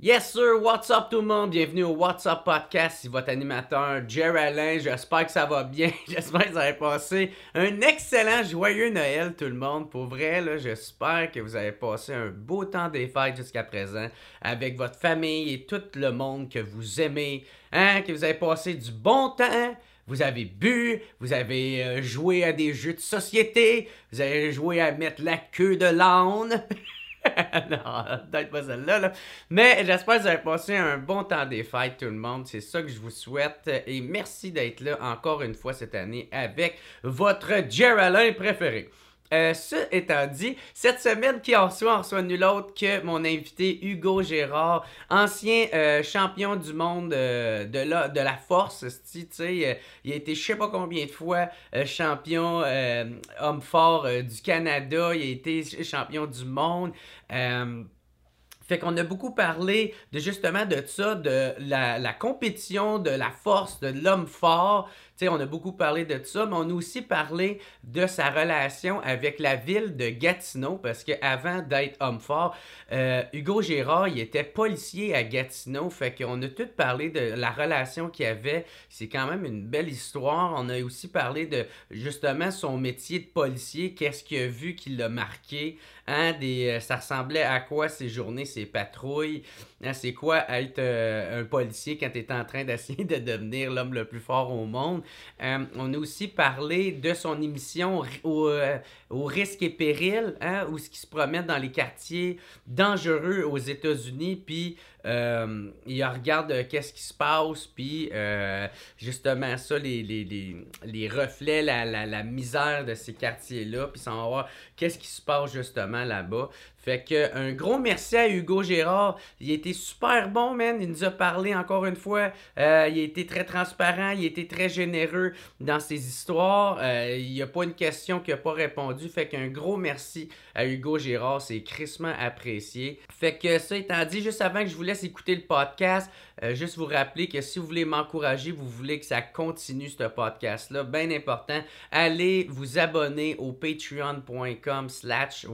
Yes sir, what's up tout le monde? Bienvenue au What's Up Podcast, c'est votre animateur Jerry Alain, j'espère que ça va bien, j'espère que vous avez passé un excellent joyeux Noël tout le monde. Pour vrai, là, j'espère que vous avez passé un beau temps des fêtes jusqu'à présent avec votre famille et tout le monde que vous aimez, hein, que vous avez passé du bon temps. Vous avez bu, vous avez euh, joué à des jeux de société, vous avez joué à mettre la queue de l'âne. non, peut-être pas celle-là. Là. Mais j'espère que vous avez passé un bon temps des fêtes, tout le monde. C'est ça que je vous souhaite. Et merci d'être là encore une fois cette année avec votre Geraldine préféré. Euh, ce étant dit, cette semaine, qui en reçoit, on reçoit nul autre que mon invité Hugo Gérard, ancien euh, champion du monde euh, de, la, force. Sais, il a été je sais pas combien de fois champion homme fort du Canada, il a été champion du monde. Fait qu'on a beaucoup parlé de justement de ça, de la compétition, de la force, de l'homme fort on a beaucoup parlé de ça, mais on a aussi parlé de sa relation avec la ville de Gatineau, parce qu'avant d'être homme fort, euh, Hugo Gérard, était policier à Gatineau, fait qu'on a tout parlé de la relation qu'il avait. C'est quand même une belle histoire. On a aussi parlé de justement son métier de policier, qu'est-ce qu'il a vu qui l'a marqué. Hein, euh, ça ressemblait à quoi ces journées, ces patrouilles? Hein, c'est quoi être euh, un policier quand tu es en train d'essayer de devenir l'homme le plus fort au monde? Euh, on a aussi parlé de son émission au, au risque et péril, hein, où ce qui se promène dans les quartiers dangereux aux États-Unis, puis euh, il regarde euh, qu'est-ce qui se passe, puis euh, justement ça, les, les, les, reflets, la, la, la, misère de ces quartiers-là, puis sans voir qu'est-ce qui se passe justement là-bas. Fait que un gros merci à Hugo Gérard. Il été super bon, man. Il nous a parlé encore une fois. il a été très transparent. Il a été très généreux dans ses histoires. il n'y a pas une question qu'il n'a pas répondu. Fait qu'un gros merci à Hugo Gérard. C'est crissement apprécié. Fait que ça étant dit, juste avant que je vous laisse écouter le podcast, euh, juste vous rappeler que si vous voulez m'encourager, vous voulez que ça continue ce podcast-là, bien important, allez vous abonner au patreon.com slash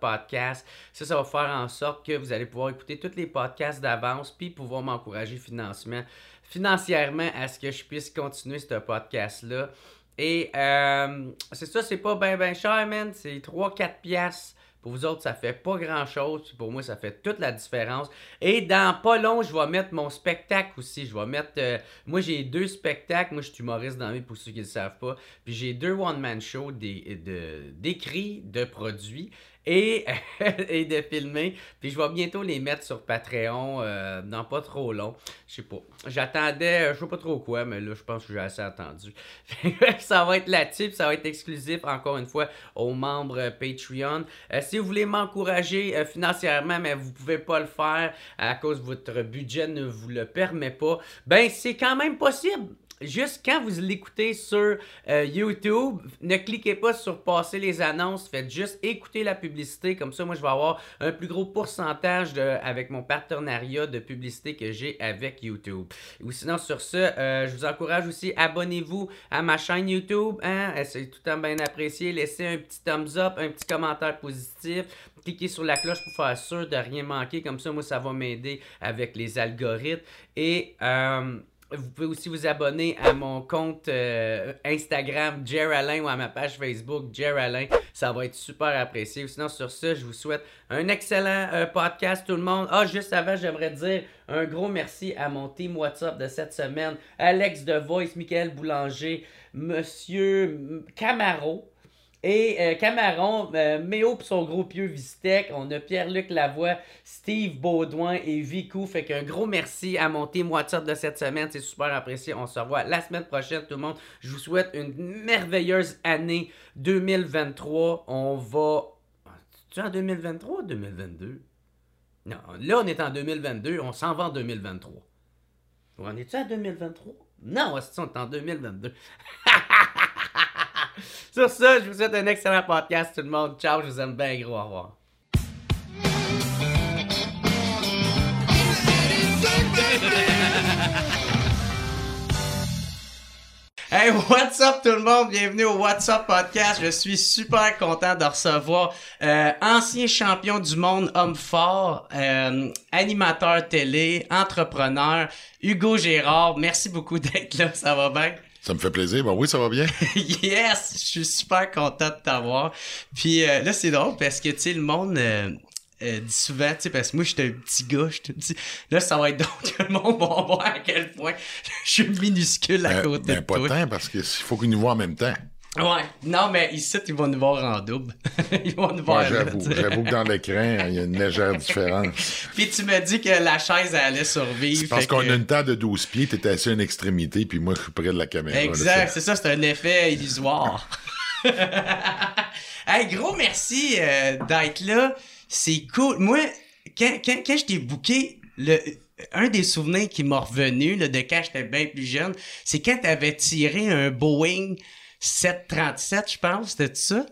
podcast. Ça, ça va faire en sorte que vous allez pouvoir écouter tous les podcasts d'avance puis pouvoir m'encourager financièrement, financièrement à ce que je puisse continuer ce podcast-là. Et euh, c'est ça, c'est pas bien ben cher, man. C'est 3-4 piastres pour vous autres, ça fait pas grand chose. Pour moi, ça fait toute la différence. Et dans pas long, je vais mettre mon spectacle aussi. Je vais mettre. Euh, moi, j'ai deux spectacles. Moi, je suis humoriste dans pour ceux qui ne le savent pas. Puis j'ai deux one-man shows d'écrits, de, de produits et, de filmer. Puis je vais bientôt les mettre sur Patreon euh, dans pas trop long. Je sais pas. J'attendais, je sais pas trop quoi, mais là, je pense que j'ai assez attendu. ça va être là-dessus, ça va être exclusif, encore une fois, aux membres Patreon. Euh, si vous voulez m'encourager euh, financièrement, mais vous pouvez pas le faire à cause de votre budget ne vous le permet pas, ben c'est quand même possible juste quand vous l'écoutez sur euh, YouTube, ne cliquez pas sur passer les annonces, faites juste écouter la publicité. Comme ça, moi, je vais avoir un plus gros pourcentage de, avec mon partenariat de publicité que j'ai avec YouTube. Ou sinon, sur ce, euh, je vous encourage aussi, abonnez-vous à ma chaîne YouTube. Hein? C'est tout le temps bien apprécié. Laissez un petit thumbs up, un petit commentaire positif cliquez sur la cloche pour faire sûr de rien manquer. Comme ça, moi, ça va m'aider avec les algorithmes. Et euh, vous pouvez aussi vous abonner à mon compte euh, Instagram Jer ou à ma page Facebook Jer Ça va être super apprécié. Sinon, sur ce, je vous souhaite un excellent euh, podcast, tout le monde. Ah, juste avant, j'aimerais dire un gros merci à mon team WhatsApp de cette semaine Alex de Voice, Michael Boulanger, Monsieur Camaro. Et euh, Camaron, euh, Méo pour son gros pieux Vistec. On a Pierre-Luc Lavoie, Steve Baudouin et Vicou. Fait qu'un gros merci à mon team WhatsApp de cette semaine. C'est super apprécié. On se revoit la semaine prochaine, tout le monde. Je vous souhaite une merveilleuse année 2023. On va. Tu en 2023 ou 2022? Non, là, on est en 2022. On s'en va en 2023. On est-tu en 2023? Non, on est en 2022. Sur ça, je vous souhaite un excellent podcast, tout le monde. Ciao, je vous aime bien gros. Au revoir. Hey, what's up tout le monde? Bienvenue au What's Up Podcast. Je suis super content de recevoir euh, ancien champion du monde, homme fort, euh, animateur télé, entrepreneur, Hugo Gérard. Merci beaucoup d'être là, ça va bien? Ça me fait plaisir. Ben oui, ça va bien. yes! Je suis super content de t'avoir. Puis euh, là, c'est drôle parce que, tu sais, le monde... Euh, euh, dit souvent, tu sais, parce que moi, j'étais un petit gars, je te dis, là, ça va être donc que le monde va voir à quel point je suis minuscule à Euh, côté ben, de pas toi. tant, parce qu'il faut qu'ils nous voient en même temps. Ouais, non, mais ici, ils vont nous voir en double. ils vont nous voir Ouais, j'avoue. J'avoue que dans l'écran, il y a une légère différence. Puis tu m'as dit que la chaise elle allait survivre. C'est parce qu'on a une table de 12 pieds, t'étais assis à une extrémité, puis moi, je suis près de la caméra. Exact, c'est ça, c'est un effet illusoire. hey, gros merci euh, d'être là. C'est cool. Moi, quand, quand, quand je t'ai booké, le, un des souvenirs qui m'a revenu là, de quand j'étais bien plus jeune, c'est quand t'avais tiré un Boeing 737, je pense, c'était ça?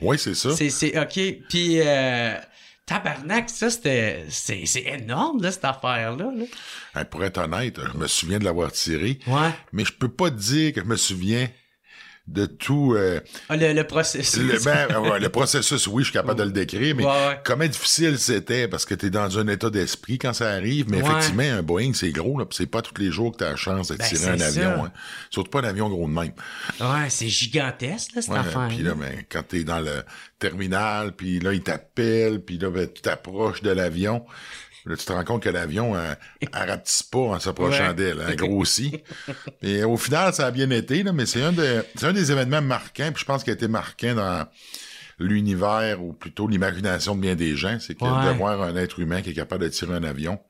Oui, c'est ça. C'est, c'est, ok. Puis, euh, tabarnak, ça, c'était, c'est, c'est énorme, là, cette affaire-là. Là. Pour être honnête, je me souviens de l'avoir tiré, Ouais. mais je peux pas te dire que je me souviens de tout. euh, Ah, le, le processus. le, ben, ouais, le processus, oui, je suis capable de le décrire, mais Ouais, ouais. comment difficile c'était parce que t'es dans un état d'esprit quand ça arrive. Mais effectivement, un Boeing, c'est gros, là, c'est pas tous les jours que t'as la chance de Ben, tirer un avion. hein. Surtout pas un avion gros de même. Ouais, c'est gigantesque, là, cette Ouais, affaire. puis là, ben, quand t'es dans le terminal, puis là, il t'appelle, puis là, ben, tu t'approches de l'avion. Là, tu te rends compte que l'avion, euh, elle rapetisse pas en s'approchant Ouais. d'elle, elle grossit. Et au final, ça a bien été, là, mais c'est un, de- un des événements marquants, puis je pense qu'il a été marquant dans l'univers, ou plutôt l'imagination de bien des gens, c'est que Ouais. de voir un être humain qui est capable de tirer un avion.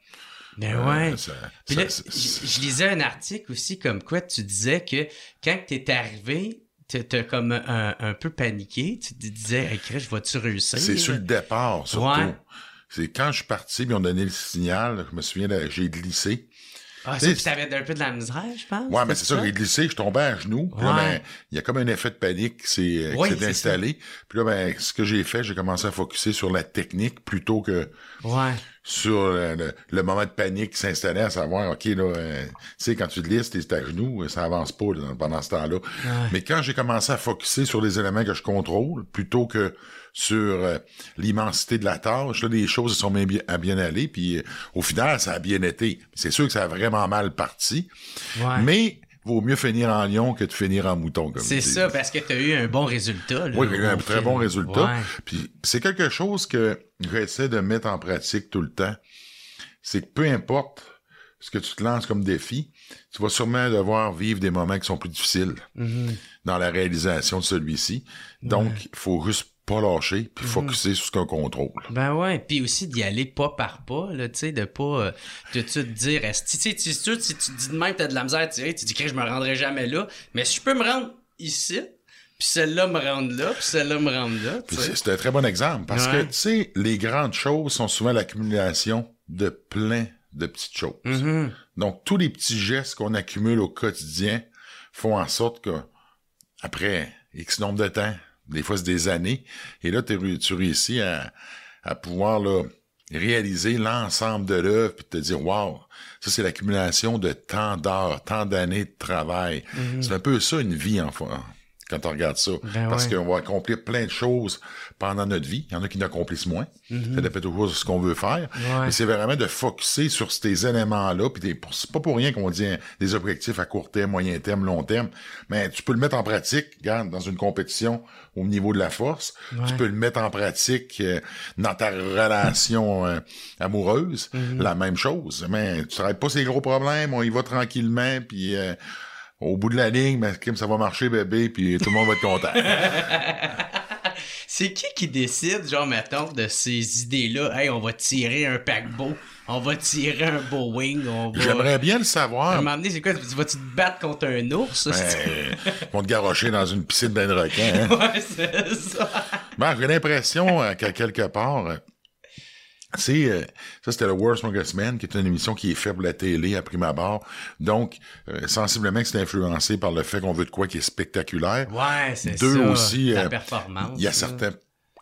Ben euh, ouais. ça- Puis ça- là, ça- je lisais un article aussi comme quoi tu disais que quand t'es arrivé, t'as comme un, un peu paniqué. Tu te disais, hey, je vais-tu réussir? C'est sur le départ, surtout. Ouais. C'est quand je suis parti, puis on donnait le signal, je me souviens, j'ai glissé. Ah, sais, puis t'avais un peu de la misère, je pense. Ouais, mais c'est ça, j'ai glissé, je tombais à genoux. Là, Ouais. ben, il y a comme un effet de panique qui s'est euh, Oui, c'est installé. Puis là, ben, ce que j'ai fait, j'ai commencé à focuser sur la technique plutôt que Ouais. sur le, le moment de panique qui s'installait, à savoir, OK, là, euh, tu sais, quand tu te lisses, t'es à genoux, euh, ça avance pas là, pendant ce temps-là. Mais quand j'ai commencé à focuser sur les éléments que je contrôle, plutôt que sur euh, l'immensité de la tâche, là, les choses sont bien, aller, puis euh, au final, ça a bien été. C'est sûr que ça a vraiment mal parti, Ouais. mais vaut mieux finir en lion que de finir en mouton, comme C'est ça, parce que t'as eu un bon résultat. Là, Oui, j'ai eu un très bon résultat. Ouais. Puis c'est quelque chose que j'essaie de mettre en pratique tout le temps. C'est que peu importe ce que tu te lances comme défi, tu vas sûrement devoir vivre des moments qui sont plus difficiles Mhm. dans la réalisation de celui-ci. Donc, il faut juste pas lâcher puis Mhm. focuser sur ce qu'on contrôle. Ben ouais, puis aussi d'y aller pas par pas, là, tu sais, de pas euh, de te dire, est-ce- tu si tu dis de même, t'as de la misère à tirer, tu dis que je me rendrai jamais là, mais si je peux me rendre ici, puis celle-là me rendre là, puis celle-là me rendre là, c'est un très bon exemple parce Ouais. que, tu sais, les grandes choses sont souvent l'accumulation de plein de petites choses. Mhm. Donc, tous les petits gestes qu'on accumule au quotidien font en sorte que, après X nombre de temps, des fois c'est des années, et là, tu réussis à, à pouvoir là, réaliser l'ensemble de l'œuvre, puis te dire, wow, ça c'est l'accumulation de tant d'heures, tant d'années de travail. C'est un peu ça une vie, enfin, quand on regarde ça. Ben Parce ouais. qu'on va accomplir plein de choses pendant notre vie. Il y en a qui n'accomplissent moins. Ça dépend toujours de ce qu'on veut faire. Ouais. Mais c'est vraiment de focuser sur ces éléments-là. Puis c'est pas pour rien qu'on dit hein, des objectifs à court terme, moyen terme, long terme. Mais tu peux le mettre en pratique, regarde, dans une compétition au niveau de la force. Tu peux le mettre en pratique euh, dans ta relation euh, amoureuse. La même chose. Mais tu travailles pas ces gros problèmes, on y va tranquillement, puis euh, au bout de la ligne, ben, ça va marcher, bébé, puis tout le monde va être content. C'est qui qui décide, genre, mettons, de ces idées-là? Hey, on va tirer un paquebot, on va tirer un Boeing, on va... J'aimerais bien le À un savoir. moment donné, c'est quoi? Tu vas-tu te battre contre un ours? Ben, ils vont te garrocher dans une piscine d'un requin. Hein? Ouais, c'est ça. Ben, j'ai l'impression euh, qu'à quelque part, c'est euh, ça c'était le Worst Strongest Man, qui est une émission qui est faite pour la télé à prime abord. Donc, euh, sensiblement que c'est influencé par le fait qu'on veut de quoi qui est spectaculaire. Ouais, c'est ça. Deux aussi, La euh, performance. Il y a certains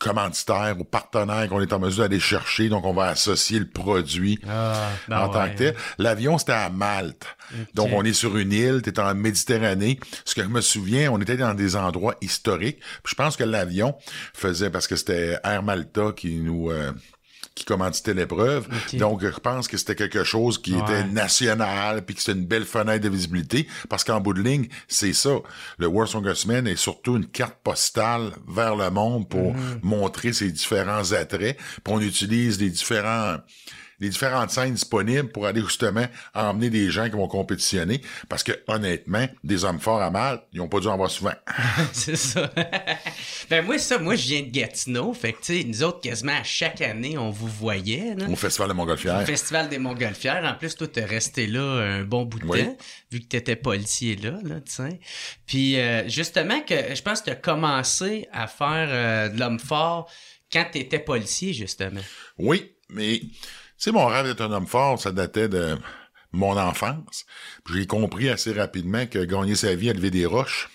commanditaires ou partenaires qu'on est en mesure d'aller chercher. Donc, on va associer le produit Ah, ben en tant ouais. que tel. L'avion, c'était à Malte. Donc, on est sur une île, t'es en Méditerranée. Ce que je me souviens, on était dans des endroits historiques. Puis je pense que l'avion faisait, parce que c'était Air Malta qui nous... euh, qui commanditait l'épreuve. Donc, je pense que c'était quelque chose qui Ouais. était national, puis que c'était une belle fenêtre de visibilité, parce qu'en bout de ligne, c'est ça. Le World Man est surtout une carte postale vers le monde pour Mhm. montrer ses différents attraits, puis on utilise les différents les différentes scènes disponibles pour aller justement emmener des gens qui vont compétitionner, parce que honnêtement, des hommes forts à mal, ils ont pas dû en voir souvent. c'est ça. ben moi, ça, moi, je viens de Gatineau. Fait que, tu sais, nous autres, quasiment à chaque année, on vous voyait. Là. Au Festival de Montgolfière. Au Festival des Montgolfières. En plus, toi, t'es resté là un bon bout de Oui. temps, vu que t'étais policier là, là, tu sais. Puis, euh, justement, que je pense que t'as commencé à faire euh, de l'homme fort quand t'étais policier, justement. Oui, mais tu sais, mon rêve d'être un homme fort, ça datait de mon enfance. J'ai compris assez rapidement que gagner sa vie à lever des roches,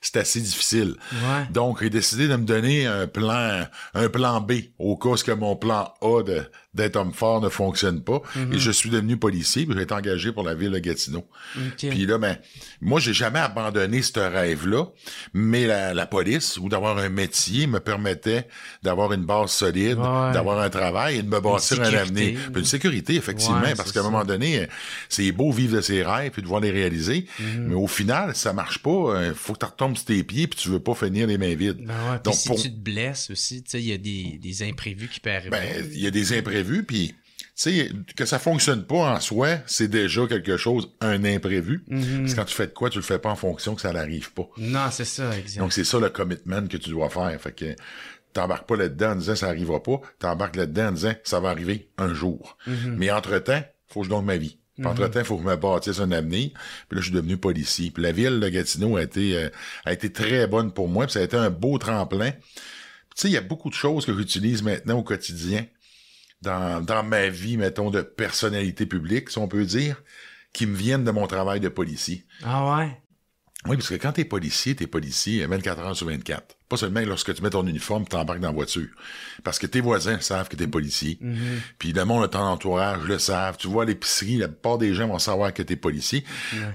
c'est assez difficile. Ouais. Donc, j'ai décidé de me donner un plan, un plan B, au cas où que mon plan A de, d'être homme fort ne fonctionne pas. Et je suis devenu policier, puis j'ai été engagé pour la ville de Gatineau. OK. Puis là, ben, moi, j'ai jamais abandonné ce rêve-là, mais la, la police ou d'avoir un métier me permettait d'avoir une base solide, Ouais. d'avoir un travail et de me bâtir un avenir. Puis une sécurité, effectivement, Ouais, parce qu'à un moment donné, euh, c'est beau vivre de ses rêves puis de voir les réaliser, Mhm. mais au final, ça marche pas. Euh, faut que tu retombes sur tes pieds puis tu veux pas finir les mains vides. Ben ouais, Donc, si pour- tu te blesses aussi, tu sais, il y a des, des imprévus qui peuvent arriver. Ben, il y a des imprévus, puis sais, que ça fonctionne pas en soi, c'est déjà quelque chose, un imprévu. Mhm. Parce que quand tu fais de quoi, tu le fais pas en fonction que ça n'arrive pas. Non, c'est ça, exact. Donc, c'est ça le commitment que tu dois faire. Fait que t'embarques pas là-dedans en disant ça arrivera pas, t'embarques là-dedans en disant ça va arriver un jour. Mais entre-temps, faut que je gagne ma vie. Puis Entre-temps, il faut que je me bâtisse un avenir. Puis là, je suis devenu policier. Puis la ville de Gatineau a été, euh, a été très bonne pour moi. Puis ça a été un beau tremplin. Puis Tu sais, il y a beaucoup de choses que j'utilise maintenant au quotidien dans, dans ma vie, mettons, de personnalité publique, si on peut dire, qui me viennent de mon travail de policier. Ah ouais? Oui, parce que quand t'es policier, t'es policier 24 heures sur 24. Pas seulement lorsque tu mets ton uniforme t'embarques dans la voiture. Parce que tes voisins savent que t'es policier. Puis le monde de ton entourage le savent. Tu vois à l'épicerie, la plupart des gens vont savoir que t'es policier.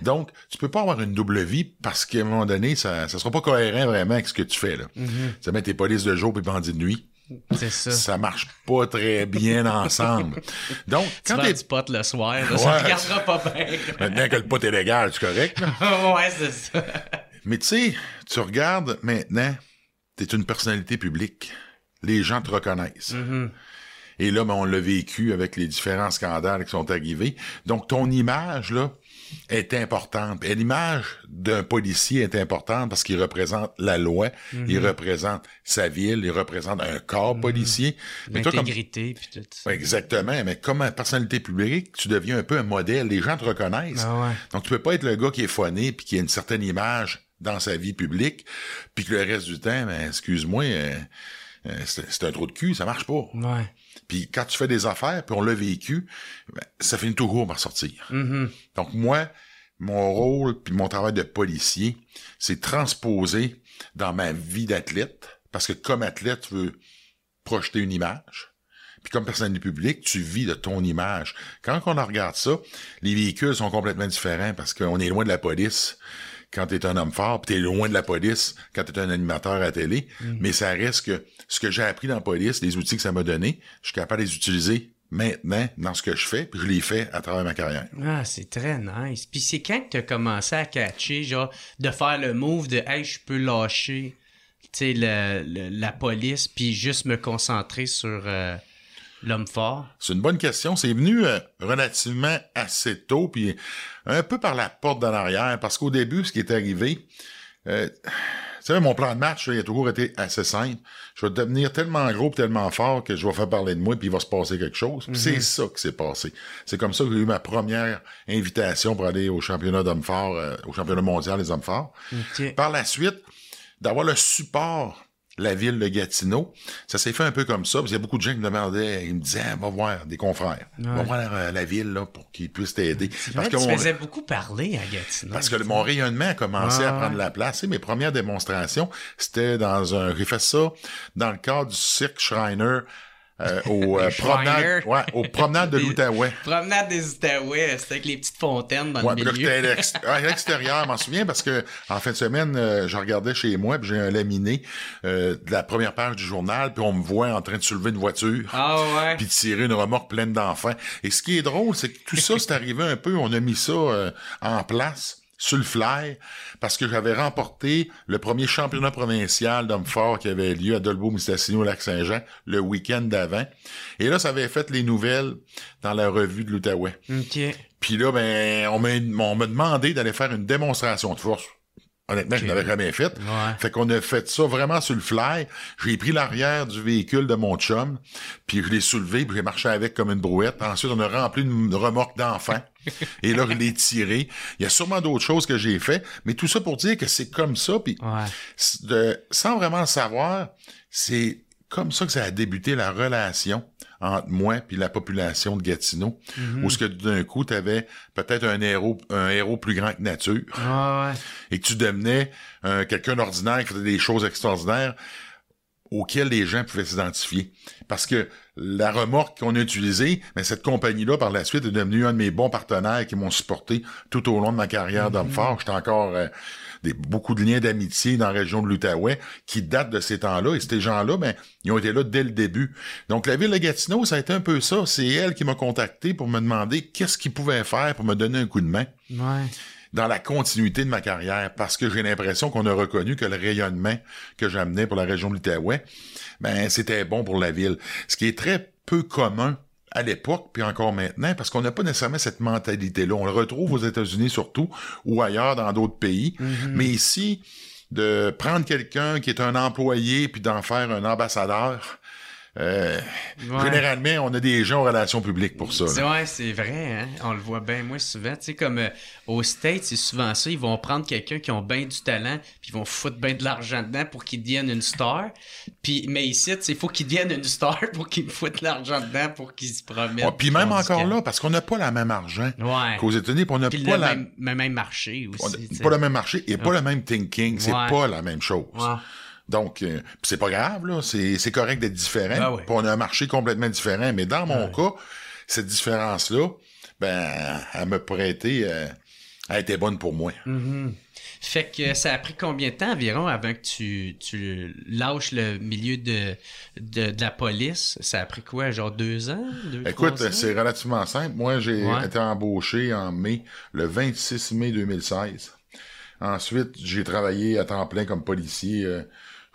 Donc, tu peux pas avoir une double vie parce qu'à un moment donné, ça, ça sera pas cohérent vraiment avec ce que tu fais, là. Tu sais, ben, t'es police de jour puis bandit de nuit. Ça. Ça marche pas très bien ensemble. Donc, Tu quand t'es... du pot le soir, là, ça Ouais. regardera pas bien. Maintenant que le pot est légal, c'est correct, ouais, c'est ça. Mais tu sais, tu regardes maintenant, t'es une personnalité publique. Les gens te reconnaissent. Et là, ben, on l'a vécu avec les différents scandales qui sont arrivés. Donc, ton image, là, est importante. Et l'image d'un policier est importante parce qu'il représente la loi, il représente sa ville, il représente un corps policier. Mais toi, comme L'intégrité, puis tout Exactement, mais comme personnalité publique, tu deviens un peu un modèle. Les gens te reconnaissent. Ah ouais. Donc, tu peux pas être le gars qui est phoné puis qui a une certaine image dans sa vie publique, puis que le reste du temps, ben, excuse-moi, euh, euh, c'est c'est un trou de cul, ça marche pas. Ouais. Puis quand tu fais des affaires, puis on l'a vécu, ben, ça finit tout court par sortir. Mhm. Donc moi, mon rôle puis mon travail de policier, c'est transposer dans ma vie d'athlète, parce que comme athlète, tu veux projeter une image. Puis comme personnalité publique, tu vis de ton image. Quand on regarde ça, les véhicules sont complètement différents parce qu'on est loin de la police quand t'es un homme fort, puis t'es loin de la police quand t'es un animateur à télé. Mais ça reste que ce que j'ai appris dans la police, les outils que ça m'a donné, je suis capable de les utiliser maintenant dans ce que je fais, puis je les fais à travers ma carrière. Ah, c'est très nice. Puis c'est quand que t'as commencé à catcher, genre, de faire le move de « Hey, je peux lâcher, tu sais, le- le- la police, puis juste me concentrer sur euh, l'homme fort? C'est une bonne question. C'est venu euh, relativement assez tôt, puis un peu par la porte d'en arrière, parce qu'au début, ce qui est arrivé, euh, vous savez, mon plan de match, là, il a toujours été assez simple. Je vais devenir tellement gros, tellement fort que je vais faire parler de moi, puis il va se passer quelque chose. C'est ça qui s'est passé. C'est comme ça que j'ai eu ma première invitation pour aller au championnat d'hommes forts, euh, au championnat mondial des hommes forts. Par la suite, d'avoir le support la ville de Gatineau. Ça s'est fait un peu comme ça, parce qu'il y a beaucoup de gens qui me demandaient, ils me disaient, ah, va voir des confrères, va voir la, la ville là, pour qu'ils puissent t'aider. Parce que tu faisais beaucoup parler à Gatineau. Parce que mon rayonnement a commencé à prendre la place. Et mes premières démonstrations, c'était dans un... J'ai fait ça dans le cadre du cirque Schreiner euh, au, euh, promenade, ouais, au promenade de l'Outaouais. Promenade des Outaouais, c'était avec les petites fontaines dans le milieu. à l'extérieur, je m'en souviens parce que en fin de semaine, euh, je regardais chez moi, puis j'ai un laminé de la première page du journal, puis on me voit en train de soulever une voiture, ah ouais. puis de tirer une remorque pleine d'enfants. Et ce qui est drôle, c'est que tout ça, c'est arrivé un peu, on a mis ça en place sur le fly parce que j'avais remporté le premier championnat provincial d'hommes forts qui avait lieu à Dolbeau-Mistassini au Lac-Saint-Jean le week-end d'avant. Et là, ça avait fait les nouvelles dans la revue de l'Outaouais. Puis là, ben, on m'a demandé d'aller faire une démonstration de force. Honnêtement, je n'avais jamais fait. Fait qu'on a fait ça vraiment sur le fly. J'ai pris l'arrière du véhicule de mon chum, puis je l'ai soulevé, puis j'ai marché avec comme une brouette. Ensuite, on a rempli une remorque d'enfants. et là, je l'ai tiré. Il y a sûrement d'autres choses que j'ai fait, mais tout ça pour dire que c'est comme ça, puis sans vraiment le savoir, c'est comme ça que ça a débuté la relation entre moi puis la population de Gatineau, mhm. où ce que d'un coup tu avais peut-être un héros un héros plus grand que nature, et que tu devenais quelqu'un d'ordinaire qui faisait des choses extraordinaires auxquelles les gens pouvaient s'identifier. Parce que la remorque qu'on a utilisée, mais cette compagnie-là, par la suite, est devenue un de mes bons partenaires qui m'ont supporté tout au long de ma carrière d'homme mhm. fort. J'étais encore euh, des, beaucoup de liens d'amitié dans la région de l'Outaouais qui datent de ces temps-là. Et ces gens-là, ben, ils ont été là dès le début. Donc, la ville de Gatineau, ça a été un peu ça. C'est elle qui m'a contacté pour me demander qu'est-ce qu'ils pouvaient faire pour me donner un coup de main. Ouais dans la continuité de ma carrière parce que j'ai l'impression qu'on a reconnu que le rayonnement que j'amenais pour la région de l'Outaouais, ben, c'était bon pour la ville. Ce qui est très peu commun à l'époque, puis encore maintenant, parce qu'on n'a pas nécessairement cette mentalité-là. On le retrouve aux États-Unis surtout, ou ailleurs dans d'autres pays. Mm-hmm. Mais ici, de prendre quelqu'un qui est un employé, puis d'en faire un ambassadeur, euh, généralement, on a des gens en relations publiques pour ça. C'est, ouais, c'est vrai, hein? on le voit bien moi souvent. Tu sais, comme euh, aux States, c'est souvent ça, ils vont prendre quelqu'un qui a bien du talent, puis ils vont foutre bien de l'argent dedans pour qu'il devienne une star. Puis, mais ici, il faut qu'il devienne une star pour qu'il foutent de l'argent dedans pour qu'il se promette. puis même encore là, parce qu'on n'a pas la même argent qu'aux États-Unis, on n'a pas le la... même, même marché aussi. pas le même marché et pas le même thinking, c'est pas la même chose. Donc, euh, c'est pas grave, là. C'est correct d'être différent. Ben on a un marché complètement différent. Mais dans mon cas, cette différence-là, ben, elle me prêtait, euh, elle était bonne pour moi. Mm-hmm. Fait que ça a pris combien de temps environ avant que tu, tu lâches le milieu de, de, la police? Ça a pris quoi, genre deux ans? Écoute, c'est relativement simple. Moi, j'ai été embauché en mai, le 26 mai 2016. Ensuite, j'ai travaillé à temps plein comme policier euh,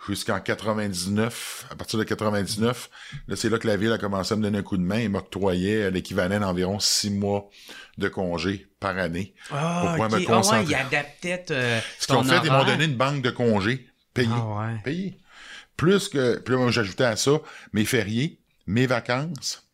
jusqu'en 99. À partir de 99, là, c'est là que la ville a commencé à me donner un coup de main et m'octroyait l'équivalent d'environ six mois de congés par année. Ah, pour pouvoir me concentrer. Ah ouais, ils adaptaient euh, Ce qu'ils ont fait, ils m'ont donné une banque de congés payés. Ah payés. Plus que, puis là, j'ajoutais à ça mes fériés, mes vacances,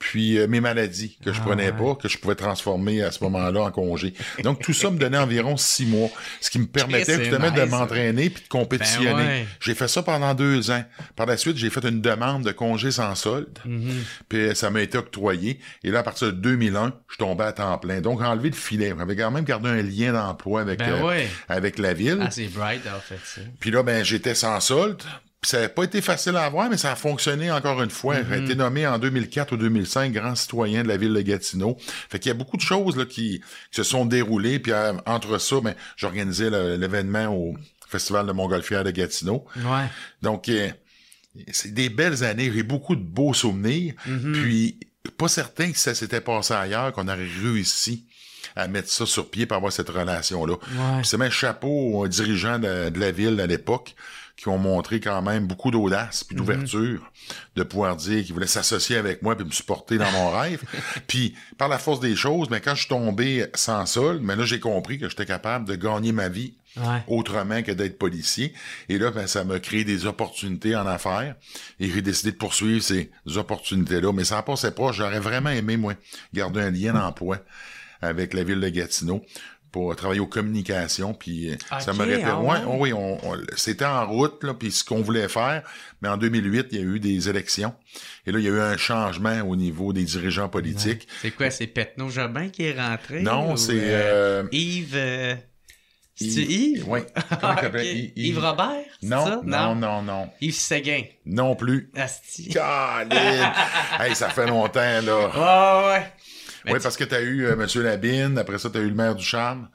puis euh, mes maladies que je ah prenais pas, que je pouvais transformer à ce moment-là en congé. Donc tout ça me donnait environ six mois, ce qui me permettait justement de m'entraîner puis de compétitionner. Ben j'ai fait ça pendant deux ans. Par la suite, j'ai fait une demande de congé sans solde, mm-hmm. puis ça m'a été octroyé. Et là, à partir de 2001, je tombais à temps plein. Donc enlevé le filet. J'avais quand même gardé un lien d'emploi avec ben euh, avec la ville. Ah, c'est bright en fait. Ça. Puis là, ben j'étais sans solde ça n'a pas été facile à avoir, mais ça a fonctionné encore une fois. J'ai été nommé en 2004 ou 2005 grand citoyen de la ville de Gatineau. Fait qu'il y a beaucoup de choses là, qui, se sont déroulées. Puis euh, entre ça, ben, j'organisais l'événement au Festival de Montgolfière de Gatineau. Ouais. Donc, euh, c'est des belles années. J'ai beaucoup de beaux souvenirs. Mm-hmm. Puis, pas certain que ça s'était passé ailleurs, qu'on aurait réussi à mettre ça sur pied pour avoir cette relation-là. C'est même chapeau aux dirigeants de la ville à l'époque qui ont montré quand même beaucoup d'audace puis d'ouverture de pouvoir dire qu'ils voulaient s'associer avec moi puis me supporter dans mon rêve. Puis par la force des choses, mais ben, quand je suis tombé sans sol, mais ben, là j'ai compris que j'étais capable de gagner ma vie autrement que d'être policier. Et là, ben, ça m'a créé des opportunités en affaires et j'ai décidé de poursuivre ces opportunités-là. Mais ça passait pas. J'aurais vraiment aimé, moi, garder un lien d'emploi avec la ville de Gatineau pour travailler aux communications, puis euh, ça m'aurait ah ouais, ouais? oh oui, on, on- c'était en route, là, puis ce qu'on voulait faire, mais en 2008, il y a eu des élections, et là, il y a eu un changement au niveau des dirigeants politiques. C'est quoi, c'est Petno Jobin qui est rentré? Non, c'est... euh, euh, Yves. euh, C'est-tu Yves- Yves? Oui. Comment Ah, ok. Yves- Yves Robert? c'est Non, ça? non, non, non. Yves Séguin. Non plus. Asti. Hey, ça fait longtemps, là. Ah ouais. Oui, tu- parce que t'as eu euh, M. Labine, après ça, t'as eu le maire du Charme.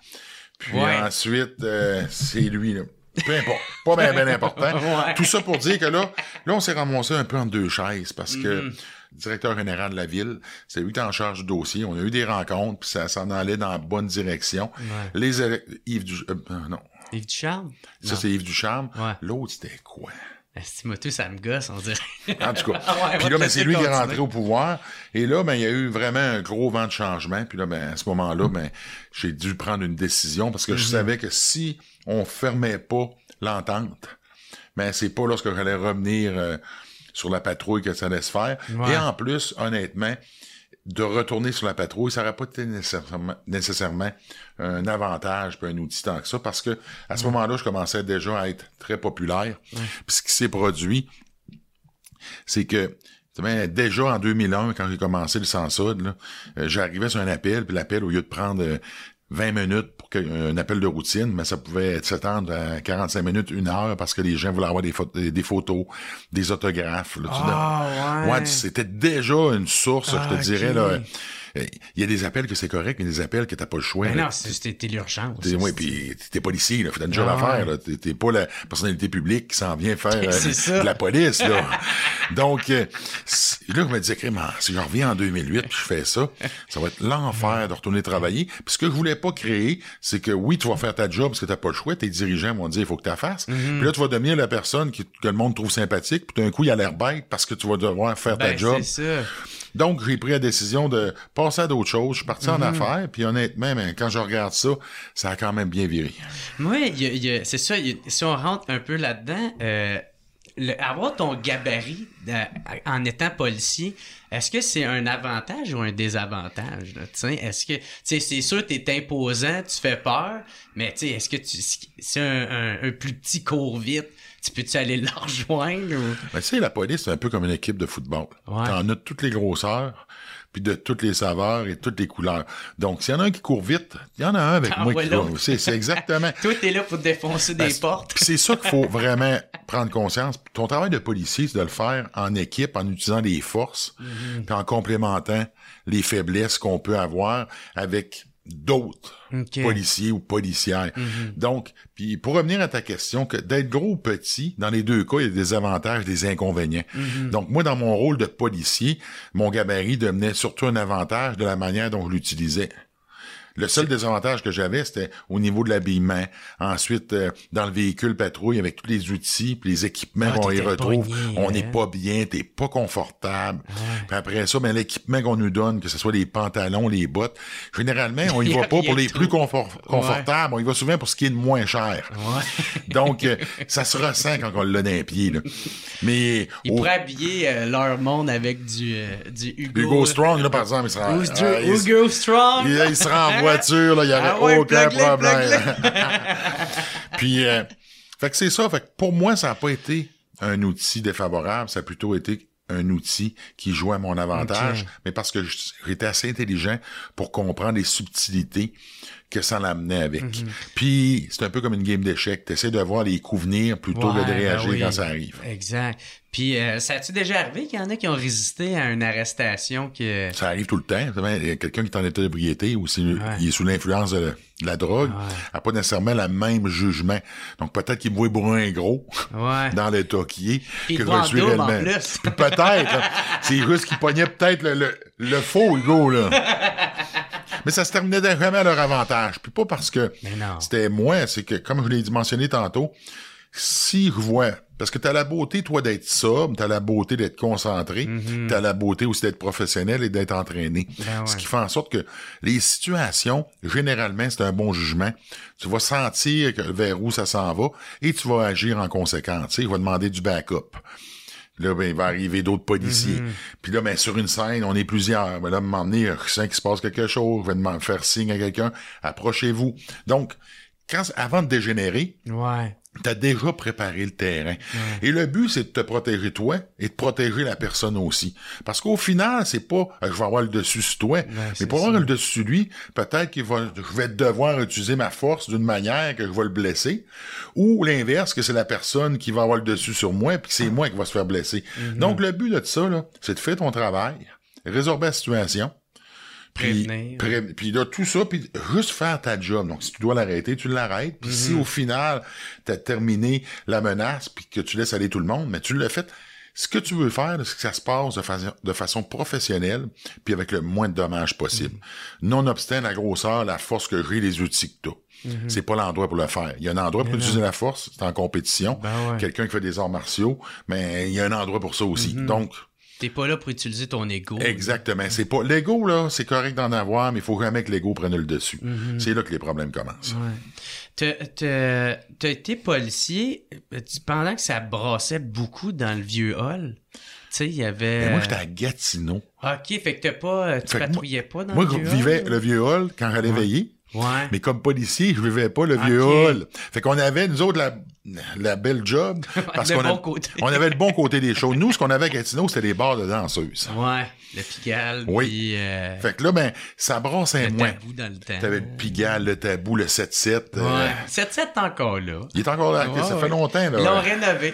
Puis Ouais. ensuite, euh, c'est lui, là. Peu importe. Pas bien ben important. Ouais. Tout ça pour dire que là, là, on s'est ramassé un peu en deux chaises parce que Mhm. le directeur général de la ville, c'est lui qui est en charge du dossier. On a eu des rencontres, puis ça s'en allait dans la bonne direction. Ouais. Les Yves du... euh, euh, non, Yves Ducharme? ça c'est Yves Ducharme. Ouais. L'autre, c'était quoi? Tout, ça me gosse, on dirait. En tout cas. Ah ouais, puis là, ben, c'est lui qui est rentré au pouvoir. Et là, ben, il y a eu vraiment un gros vent de changement. Puis là, ben, à ce moment-là, ben, j'ai dû prendre une décision parce que Mhm. je savais que si on fermait pas l'entente, ben, c'est pas lorsque j'allais revenir euh, sur la patrouille que ça allait se faire. Ouais. Et en plus, honnêtement, de retourner sur la patrouille, ça n'aurait pas été nécessairement, nécessairement un avantage puis un outil tant que ça, parce que à ce moment-là, je commençais déjà à être très populaire. Puis ce qui s'est produit, c'est que déjà en 2001, quand j'ai commencé le Sansud, là, euh, j'arrivais sur un appel, puis l'appel, au lieu de prendre euh, 20 minutes pour un appel de routine, mais ça pouvait s'étendre à 45 minutes, une heure, parce que les gens voulaient avoir des, des photos, des autographes. Là, tu Ah, Ouais, ouais. c'était déjà une source, je Ah, te dirais. ok. Là, il y a des appels que c'est correct, mais des appels que t'as pas le choix. Mais là. non, c'était l'urgence. T'es- ouais, puis t'es policier, là, t'as une job Ah à faire, là. T'es, pas la personnalité publique qui s'en vient faire euh, de la police, là. Donc, euh, là, je me disais, si je reviens en 2008 puis je fais ça, ça va être l'enfer de retourner travailler. Puis ce que je voulais pas créer, c'est que oui, tu vas faire ta job parce que t'as pas le choix, tes dirigeants vont dire, il faut que tu fasses. Mhm. Puis là, tu vas devenir la personne qui, que le monde trouve sympathique, puis d'un coup, il a l'air bête parce que tu vas devoir faire ta Ben, job. c'est ça. Donc, j'ai pris la décision de passer à d'autres choses. Je suis parti en affaires, puis honnêtement, ben, quand je regarde ça, ça a quand même bien viré. A- c'est ça, il y a- si on rentre un peu là-dedans, euh, avoir ton gabarit en étant policier, est-ce que c'est un avantage ou un désavantage? tu? Est-ce que, tu c'est sûr, t'es imposant, tu fais peur, mais tu est-ce que tu, c'est un, un- un plus petit court vite, tu peux-tu aller le rejoindre ou... Ben, tu sais, la police, c'est un peu comme une équipe de football. Ouais. T'en as de toutes les grosseurs, puis de toutes les saveurs et toutes les couleurs. Donc, s'il y en a un qui court vite, il y en a un avec moi qui court. C'est exactement. Toi, t'es là pour défoncer des Ben, c'est- portes. C'est ça qu'il faut vraiment prendre conscience. Ton travail de policier, c'est de le faire en équipe, en utilisant les forces, Mhm. puis en complémentant les faiblesses qu'on peut avoir avec d'autres policiers ou policières. Mhm. Donc, puis pour revenir à ta question, que d'être gros ou petit, dans les deux cas, il y a des avantages, des inconvénients. Mhm. Donc, moi, dans mon rôle de policier, mon gabarit devenait surtout un avantage de la manière dont je l'utilisais. Le seul désavantage que j'avais, c'était au niveau de l'habillement. Ensuite, euh, dans le véhicule patrouille, avec tous les outils, puis les équipements Ah, qu'on y retrouve, pogné, on hein? n'est pas bien, t'es pas confortable. Puis après ça, ben, l'équipement qu'on nous donne, que ce soit les pantalons, les bottes, généralement, on y va pas pour les plus confort- confortables, on y va souvent pour ce qui est de moins cher. Ouais. Donc, euh, ça se ressent quand on l'a dans les pieds. Là. Mais Ils au- pourraient habiller euh, leur monde avec du, du Hugo. Hugo Strong, là, par exemple, il sera, Hugo Strong. il, il voiture, il n'y aurait Ah ouais, aucun problème. Puis, euh, fait que c'est ça. Fait que pour moi, ça n'a pas été un outil défavorable, ça a plutôt été un outil qui jouait à mon avantage, mais parce que j'étais assez intelligent pour comprendre les subtilités que ça l'amenait avec. Mhm. Puis, c'est un peu comme une game d'échecs. Tu essaies de voir les coups venir plutôt que de réagir ben oui. quand ça arrive. Exact. Puis, euh, ça a-tu déjà arrivé qu'il y en a qui ont résisté à une arrestation que... Ça arrive tout le temps. Tu sais, Il y a quelqu'un qui est en état d'ébriété ou s'il il est sous l'influence de, de la drogue, n'a pas nécessairement le même jugement. Donc peut-être qu'il voit brun gros dans l'état qui est Puis que je réellement. peut-être. C'est juste qu'il pognait peut-être le, le, le faux Hugo, là. Mais ça se terminait jamais à leur avantage. Puis pas parce que c'était moi, c'est que, comme je l'ai mentionné tantôt, si je vois, parce que t'as la beauté, toi, d'être sobre, t'as la beauté d'être concentré, t'as la beauté aussi d'être professionnel et d'être entraîné. Ben ouais. Ce qui fait en sorte que les situations, généralement, c'est un bon jugement. Tu vas sentir que vers où ça s'en va et tu vas agir en conséquence. Tu sais, il va demander du backup. Là, ben, il va arriver d'autres policiers. Mhm. Puis là, ben, sur une scène, on est plusieurs. Ben là, à un moment donné, je sens qu'il se passe quelque chose. Je vais demander, faire signe à quelqu'un. Approchez-vous. Donc, quand, avant de dégénérer, Ouais. T'as déjà préparé le terrain. Et le but, c'est de te protéger toi et de protéger la personne aussi. Parce qu'au final, c'est pas euh, je vais avoir le dessus sur toi. mais pour avoir le dessus sur lui, peut-être qu'il va, je vais devoir utiliser ma force d'une manière que je vais le blesser. Ou l'inverse, que c'est la personne qui va avoir le dessus sur moi puis que c'est moi qui va se faire blesser. Donc, le but de ça, là, c'est de faire ton travail, résorber la situation, puis, Prévenir. pré- puis là, tout ça, puis juste faire ta job. Donc, si tu dois l'arrêter, tu l'arrêtes. Puis si au final, tu as terminé la menace, puis que tu laisses aller tout le monde, mais tu l'as fait. Ce que tu veux faire, c'est que ça se passe de, façon de façon professionnelle, puis avec le moins de dommages possible. Nonobstant la grosseur, la force que j'ai, les outils que tu C'est pas l'endroit pour le faire. Il y a un endroit pour utiliser la force, c'est en compétition. Ben ouais. Quelqu'un qui fait des arts martiaux, mais il y a un endroit pour ça aussi. Donc, T'es pas là pour utiliser ton ego. Exactement. C'est pas l'ego là, c'est correct d'en avoir, mais il faut jamais que l'ego prenne le dessus. C'est là que les problèmes commencent. T'as t'as- été policier euh, pendant que ça brassait beaucoup dans le vieux hall. Tu sais, il y avait. Mais moi, j'étais à Gatineau. Ok, fait que t'as pas, euh, tu Fait moi- patrouillais pas dans Moi, le je vieux vivais hall? le vieux hall quand j'allais veiller. Ouais. Mais comme policier, je vivais pas le vieux hall. Fait qu'on avait, nous autres, la, la belle job. Parce Le qu'on bon on avait le bon côté des choses. Nous, ce qu'on avait à Gatineau, c'était les bars de danseuses. Ouais, le Pigalle, Oui. puis euh, Fait que là, ben, ça brassait le moins. tabou dans le temps. T'avais le Pigalle, le tabou, le 7-7. euh, Ouais. 7-7 t'es encore là. il est encore là. Ouais, ça ouais. fait longtemps, là. Ils l'ont rénové.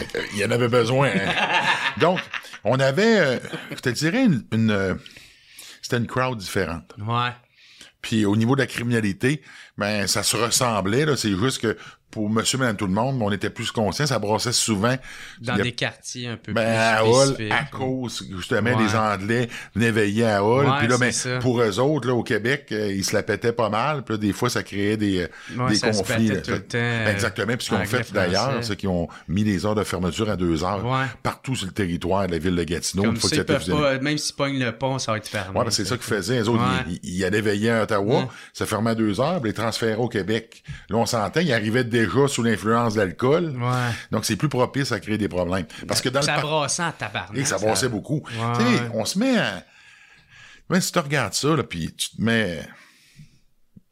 Euh, Il y en avait besoin. hein. Donc, on avait, euh, je te dirais, une, une, euh, c'était une crowd différente. Ouais. Puis au niveau de la criminalité, ben ça se ressemblait. Là, c'est juste que pour Monsieur, Madame, tout le monde, on était plus conscients. Ça brassait souvent. Dans a- des quartiers un peu ben, plus à Hall, à cause, justement, Ouais. les Anglais venaient veiller à Hall. Ouais, puis là, ben, pour eux autres, là, au Québec, euh, ils se la pétaient pas mal. Puis là, des fois, ça créait des, euh, Ouais, des ça conflits. là. tout le temps, Ben, exactement. Puis ce qu'ils ont fait d'ailleurs, c'est qu'ils ont mis les heures de fermeture à deux heures partout sur le territoire de la ville de Gatineau. Comme ça, que ils pas, même s'ils pognent le pont, ça va être fermé. Ouais, ben, c'est ça qu'ils faisaient. Les autres, ils, ils- allaient veiller à Ottawa, ça fermait à deux heures, puis les transféraient au Québec. Là, on s'entend, ils arrivaient déjà sous l'influence d'alcool. Ouais. Donc, c'est plus propice à créer des problèmes. Parce que dans ça le brassait en tabarnak. et ça brassait beaucoup. Ouais, Tu sais, on se met à... Même si tu regardes ça, là, puis tu te mets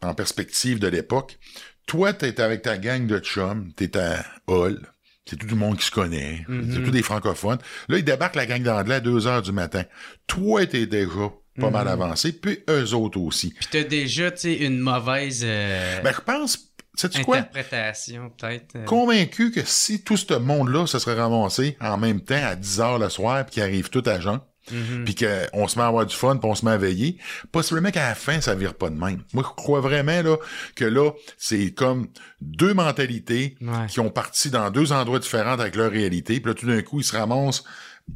en perspective de l'époque, toi, t'es avec ta gang de chums, t'es à Hall, c'est tout le monde qui se connaît, c'est tous des francophones. Là, ils débarquent la gang d'anglais à 2 heures du matin. Toi, t'es déjà pas mal Mm-hmm. avancé, puis eux autres aussi. Puis t'as déjà, tu sais, une mauvaise euh, Ben, je pense, sais-tu quoi? interprétation, peut-être. euh. Convaincu que si tout ce monde-là se serait ramassé en même temps à 10 heures le soir, puis qu'ils arrivent tout à jeun, Mhm. puis qu'on se met à avoir du fun, puis on se met à veiller, possiblement qu'à la fin, ça vire pas de même. Moi, je crois vraiment là que là, c'est comme deux mentalités Ouais. qui ont parti dans deux endroits différents avec leur réalité, puis là, tout d'un coup, ils se ramassent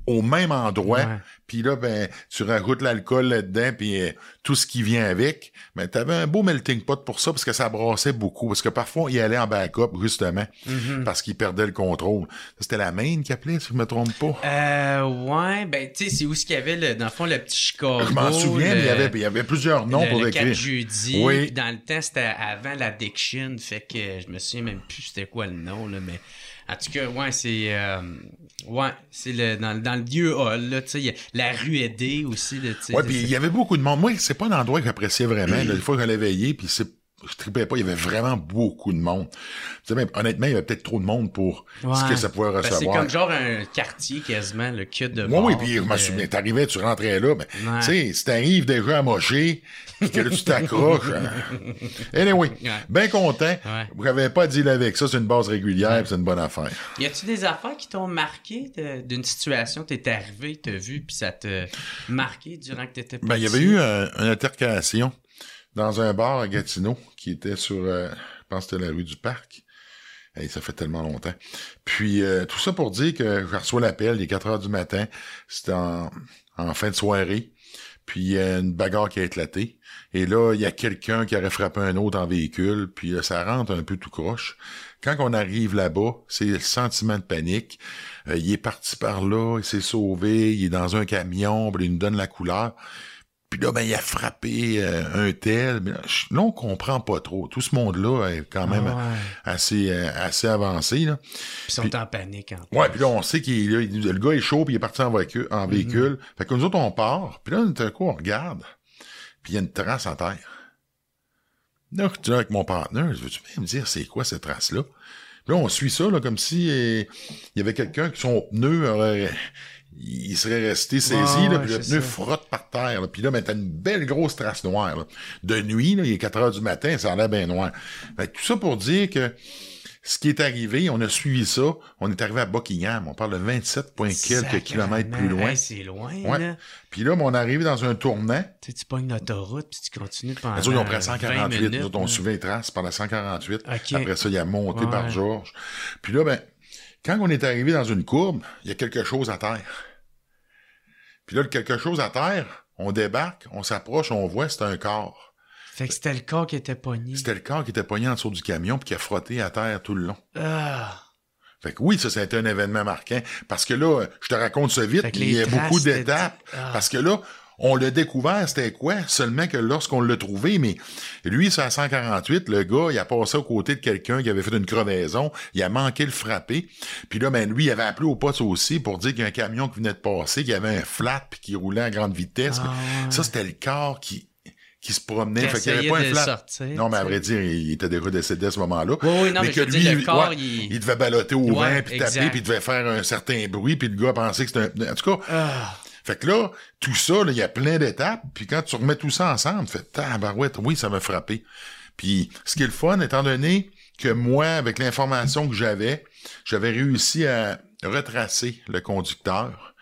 au même endroit, puis là, ben, tu rajoutes l'alcool là-dedans, puis euh, tout ce qui vient avec. Mais t'avais un beau melting pot pour ça, parce que ça brassait beaucoup. Parce que parfois, il allait en backup, justement, Mhm. parce qu'il perdait le contrôle. C'était la main qui appelait, si je me trompe pas. Euh, ouais, ben, tu sais, c'est où ce qu'il y avait, le, dans le fond, le petit Chicago. je m'en souviens, le- mais il y avait, il y avait plusieurs noms le, pour le l'écrire. 4 jeudi. Oui. Dans le temps, c'était avant l'addiction. Fait que je me souviens même plus c'était quoi le nom, là, mais. En tout cas, ouais, c'est. euh, ouais, c'est le, dans, dans le vieux hall, là, tu sais. La rue aidée aussi, là, tu sais. Ouais, puis il y avait beaucoup de monde. Moi, c'est pas un endroit que j'appréciais vraiment. Là, des fois, j'allais veiller, puis c'est je tripais pas, il y avait vraiment beaucoup de monde. Tu sais, même, honnêtement, il y avait peut-être trop de monde pour ce que ça pouvait Ben, c'est recevoir. comme genre un quartier quasiment, le cul de Oui, bord, oui, puis je me de- souviens, t'arrivais, tu rentrais là, ben, Ouais. tu sais, si t'arrives déjà à mocher, puis que là, tu t'accroches. euh... Anyway, Ouais. bien content. Ouais. Vous n'avez pas à dealer avec ça, c'est une base régulière, puis c'est une bonne affaire. Y a-tu des affaires qui t'ont marqué d'une situation, t'es arrivé, t'as vu, puis ça t'a marqué durant que t'étais Ben, il y avait petit? eu un- une altercation dans un bar à Gatineau qui était sur, euh, je pense que c'était la rue du Parc. Ça fait tellement longtemps. Puis euh, tout ça pour dire que je reçois l'appel, il est 4 heures du matin, c'était en, fin de soirée. Puis il y a une bagarre qui a éclaté. Et là, il y a quelqu'un qui aurait frappé un autre en véhicule. Puis là, ça rentre un peu tout croche. Quand on arrive là-bas, c'est le sentiment de panique. Euh, il est parti par là, il s'est sauvé, il est dans un camion, puis il nous donne la couleur. Puis là, ben, il a frappé euh, un tel. Mais là, je- là, on comprend pas trop. Tout ce monde-là est quand même Ah ouais. assez, euh, assez avancé. Là. Puis ils sont en panique. En Ouais, puis là, on sait qu'il le gars est chaud, puis il est parti en véhicule. En véhicule. Fait que nous autres, on part. Puis là, d'un coup, on regarde. Puis il y a une trace en terre. Là, je dis avec mon partenaire, je veux-tu bien me dire c'est quoi cette trace-là? Puis là, on suit ça, là, comme si euh, il y avait quelqu'un qui son pneu aurait- il serait resté saisi, là, puis le pneu ça. frotte par terre. Là. Puis là, ben, t'as une belle grosse trace noire. là. De nuit, là, il est 4 heures du matin, ça a l'air bien noir. Fait tout ça pour dire que ce qui est arrivé, on a suivi ça, on est arrivé à Buckingham, on parle de 27 points quelques kilomètres plus loin. Hey, c'est loin, Ouais. là. Puis là, ben, on est arrivé dans un tournant. Tu sais, tu pognes l'autoroute, puis tu continues pendant Les autres, ils ont pris 20 148. minutes, Nous on suivait les traces par la 148. Ok. Après ça, il a monté Ouais. par Georges. Puis là, ben, quand on est arrivé dans une courbe, il y a quelque chose à terre. Puis là, le quelque chose à terre, on débarque, on s'approche, on voit, c'est un corps. Fait que c'était le corps qui était pogné. C'était le corps qui était pogné en dessous du camion puis qui a frotté à terre tout le long. Ah. Fait que oui, ça, ça a été un événement marquant. Parce que là, je te raconte ça vite, il y a beaucoup d'étapes. Ah. Parce que là, on l'a découvert, c'était quoi? Seulement que lorsqu'on l'a trouvé, mais lui, c'est à 148, le gars, il a passé aux côtés de quelqu'un qui avait fait une crevaison, il a manqué le frapper. Puis là, ben lui, il avait appelé au poste aussi pour dire qu'il y a un camion qui venait de passer, qu'il y avait un flat puis qui roulait à grande vitesse. Ah, ouais. Ça, c'était le corps qui qui se promenait. Qui fait qu'il y avait pas un flat. sortir, non, mais à vrai dire, il était déjà décédé à ce moment-là. Oui, oui, non, mais je veux dire, le corps, ouais, il- il devait balloter au Ouais, vent, puis taper, puis il devait faire un certain bruit, puis le gars pensait que c'était un... En tout cas, Ah. Fait que là, tout ça, il y a plein d'étapes, puis quand tu remets tout ça ensemble, tu fais tabarouette, oui, ça m'a frappé. Puis ce qui est le fun, étant donné que moi, avec l'information que j'avais, j'avais réussi à retracer le conducteur.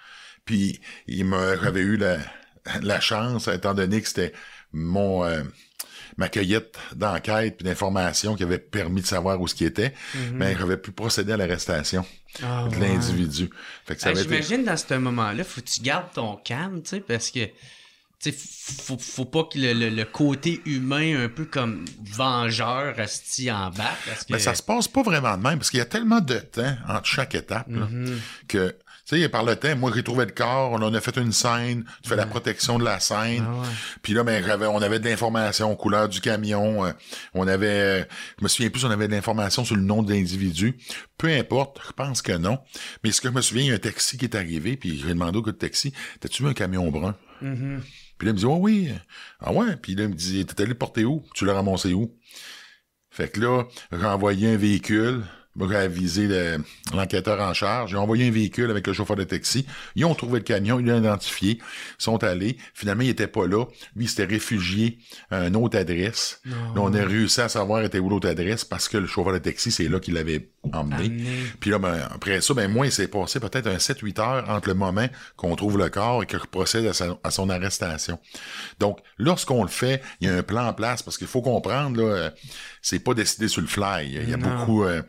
Puis il m'a, j'avais eu la, la chance, étant donné que c'était mon euh, ma cueillette d'enquête puis d'information qui avait permis de savoir où ce qui était, mais j'avais pu procéder à l'arrestation Ah, de l'individu. J'imagine dans ce moment-là, faut que tu gardes ton calme, tu sais, parce que tu faut, faut pas que le, le- le côté humain, un peu comme vengeur, reste en bas. Parce que... Mais ça se passe pas vraiment de même, parce qu'il y a tellement de temps entre chaque étape, là, Mhm. que, tu sais, par le temps, moi, j'ai trouvé le corps, on en a fait une scène, tu fais la protection de la scène, Ah ouais. puis là, ben, j'avais, on avait de l'information, couleur du camion, euh, on avait, euh, je me souviens plus, on avait de l'information sur le nom de l'individu, peu importe, je pense que non, mais ce que je me souviens, il y a un taxi qui est arrivé, puis j'ai demandé au gars de taxi, t'as-tu vu un camion brun? Mhm. Puis là, il me dit, oh oui. Ah ouais? Puis là, il me dit, t'es allé le porter où? Tu l'as ramassé où? Fait que là, j'ai envoyé un véhicule. J'ai avisé le- l'enquêteur en charge. J'ai envoyé un véhicule avec le chauffeur de taxi. Ils ont trouvé le camion, ils l'ont identifié. Ils sont allés. Finalement, il était pas là. Lui, il s'était réfugié à une autre adresse. Là, on a réussi à savoir était où l'autre adresse parce que le chauffeur de taxi, c'est là qu'il l'avait emmené. Amené. Puis là, ben, après ça, ben moi, il s'est passé peut-être un 7-8 heures entre le moment qu'on trouve le corps et que je procède à, sa- à son arrestation. Donc, lorsqu'on le fait, il y a un plan en place parce qu'il faut comprendre, là, euh, c'est pas décidé sur le fly. Il y a Non. beaucoup, euh,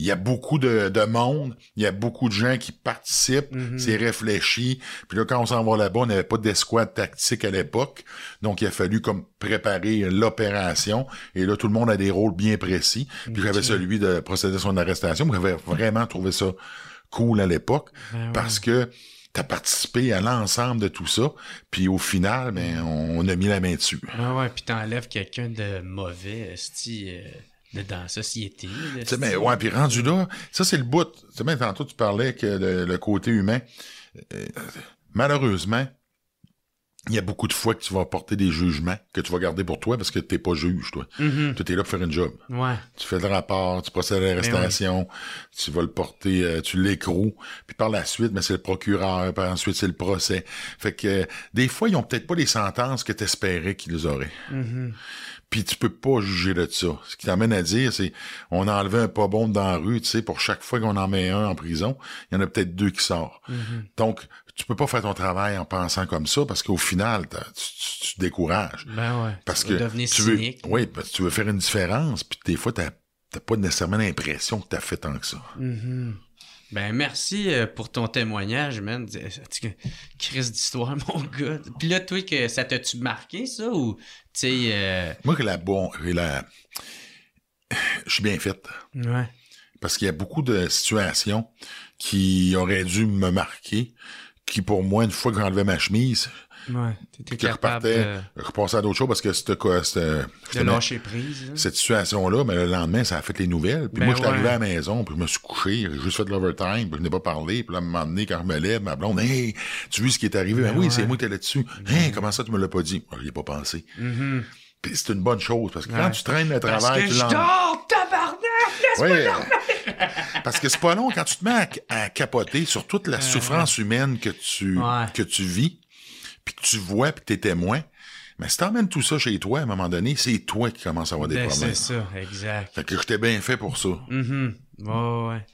il y a beaucoup de, de monde, il y a beaucoup de gens qui participent, Mhm. c'est réfléchi. Puis là, quand on s'en va là-bas, on n'avait pas d'escouade tactique à l'époque, donc il a fallu comme préparer l'opération. Et là, tout le monde a des rôles bien précis. Puis j'avais celui de procéder à son arrestation. J'avais vraiment trouvé ça cool à l'époque Ben ouais. parce que t'as participé à l'ensemble de tout ça. Puis au final, ben, on, on a mis la main dessus. Ah ouais, puis t'enlèves quelqu'un de mauvais, esti, euh, de- dans la société. là, Tu mais ouais, puis rendu là, ça c'est le bout. Tu sais, ben, tantôt tu parlais que le, le côté humain, euh, malheureusement, il y a beaucoup de fois que tu vas porter des jugements que tu vas garder pour toi parce que t'es pas juge, toi. Mhm. Toi, t'es là pour faire une job. Ouais. Tu fais le rapport, tu procèdes à l'arrestation, tu vas le porter, euh, tu l'écroues, puis par la suite, mais c'est le procureur, puis ensuite c'est le procès. Fait que euh, des fois, ils ont peut-être pas les sentences que t'espérais qu'ils auraient. Mhm. Puis tu peux pas juger de ça. Ce qui t'amène à dire, c'est on a enlevé un pas bon dans la rue, tu sais, pour chaque fois qu'on en met un en prison, il y en a peut-être deux qui sortent. Mhm. Donc, tu peux pas faire ton travail en pensant comme ça parce qu'au final, tu, tu- décourages. Ben ouais. Parce que tu veux, cynique. oui, parce que tu veux faire une différence, puis des fois, t'as pas nécessairement l'impression que t'as fait tant que ça. Mhm. Ben merci euh, pour ton témoignage, man. Tu- Crise d'histoire, mon gars. Puis là, toi, que ça t'a-tu marqué, ça, ou, tu sais, euh, Moi, que la bon, la, je suis bien faite. ouais. Parce qu'il y a beaucoup de situations qui auraient dû me marquer, qui pour moi, une fois que j'enlevais ma chemise, Ouais, t'étais capable repartais, de, je repassais à d'autres choses parce que c'était quoi, c'était, de c'était- lâcher prise. là. cette situation-là, mais le lendemain, ça a fait les nouvelles. Puis Ben moi, je suis ouais. arrivé à la maison, puis je me suis couché, j'ai juste fait de l'overtime, puis je n'ai pas parlé. Puis là, à un moment donné, quand je me lève, ma blonde, hey, tu vu ce qui est arrivé? Ben, oui, ouais. c'est moi qui étais là-dessus. Hey, comment ça, tu me l'as pas dit? Je n'y ai pas pensé. Puis c'est une bonne chose, parce que quand Mm-hmm. Tu traînes le Parce travail, que tu je dors, tabarnak! Parce que c'est pas long quand tu te mets à, à capoter sur toute la souffrance humaine que tu, Ouais. que tu vis, puis que tu vois, puis que t'es témoin. Mais si t'emmènes tout ça chez toi, à un moment donné, c'est toi qui commences à avoir des Ben, problèmes. c'est ça, exact. Fait que j'étais bien fait pour ça. Mhm. Ouais, ouais.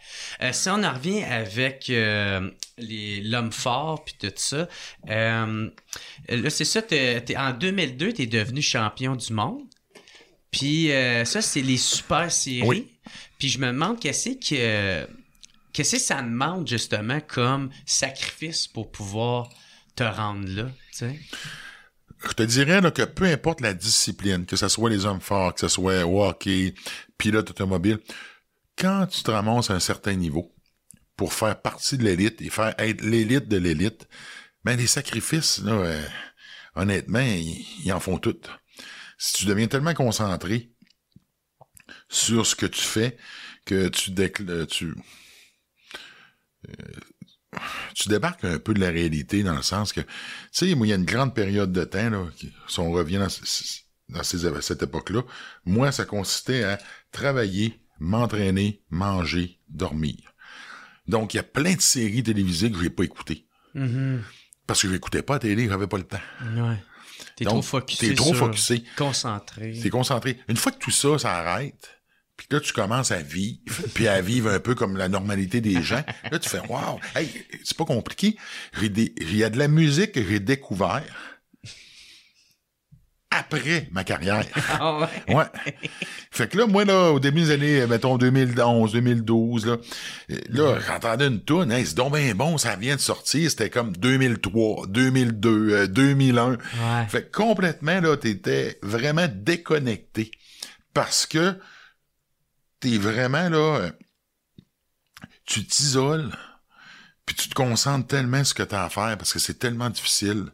Euh, si on en revient avec euh, l'homme fort puis tout ça, euh, là c'est ça, t'es, t'es- en 2002 t'es devenu champion du monde. Puis ça c'est les super séries. Oui. Puis je me demande qu'est-ce que qu'est-ce que ça demande justement comme sacrifice pour pouvoir te rendre là, Je te dirais là, que peu importe la discipline, que ce soit les hommes forts, que ce soit hockey, pilote automobile, quand tu te ramasses à un certain niveau pour faire partie de l'élite et faire être l'élite de l'élite, ben les sacrifices, là, euh, honnêtement, ils, en font tout. Si tu deviens tellement concentré sur ce que tu fais que tu décl- euh, tu euh, tu débarques un peu de la réalité dans le sens que, tu sais, il y a une grande période de temps, là, qui- si on revient dans, ce- dans ces- cette époque-là, moi, ça consistait à travailler, m'entraîner, manger, dormir. Donc, il y a plein de séries télévisées que j'ai pas écoutées. Mhm. Parce que j'écoutais pas la télé, j'avais pas le temps. Ouais. T'es trop focusé. t'es trop sur- focusé. Concentré. T'es concentré. Une fois que tout ça, ça arrête, puis là, tu commences à vivre, puis à vivre un peu comme la normalité des gens, là, tu fais « Wow! Hey, c'est pas compliqué. J'ai des- Il y a de la musique que j'ai découvert après ma carrière. Ah ouais. Ouais. Fait que là, moi, là, au début des années, mettons, 2011, 2012, là, là, j'entendais une toune, hey, c'est donc bien bon, ça vient de sortir, c'était comme 2003, 2002, euh, 2001. Ouais. Fait que complètement, là, t'étais vraiment déconnecté. Parce que t'es vraiment, là, euh, tu t'isoles, puis tu te concentres tellement sur ce que t'as à faire, parce que c'est tellement difficile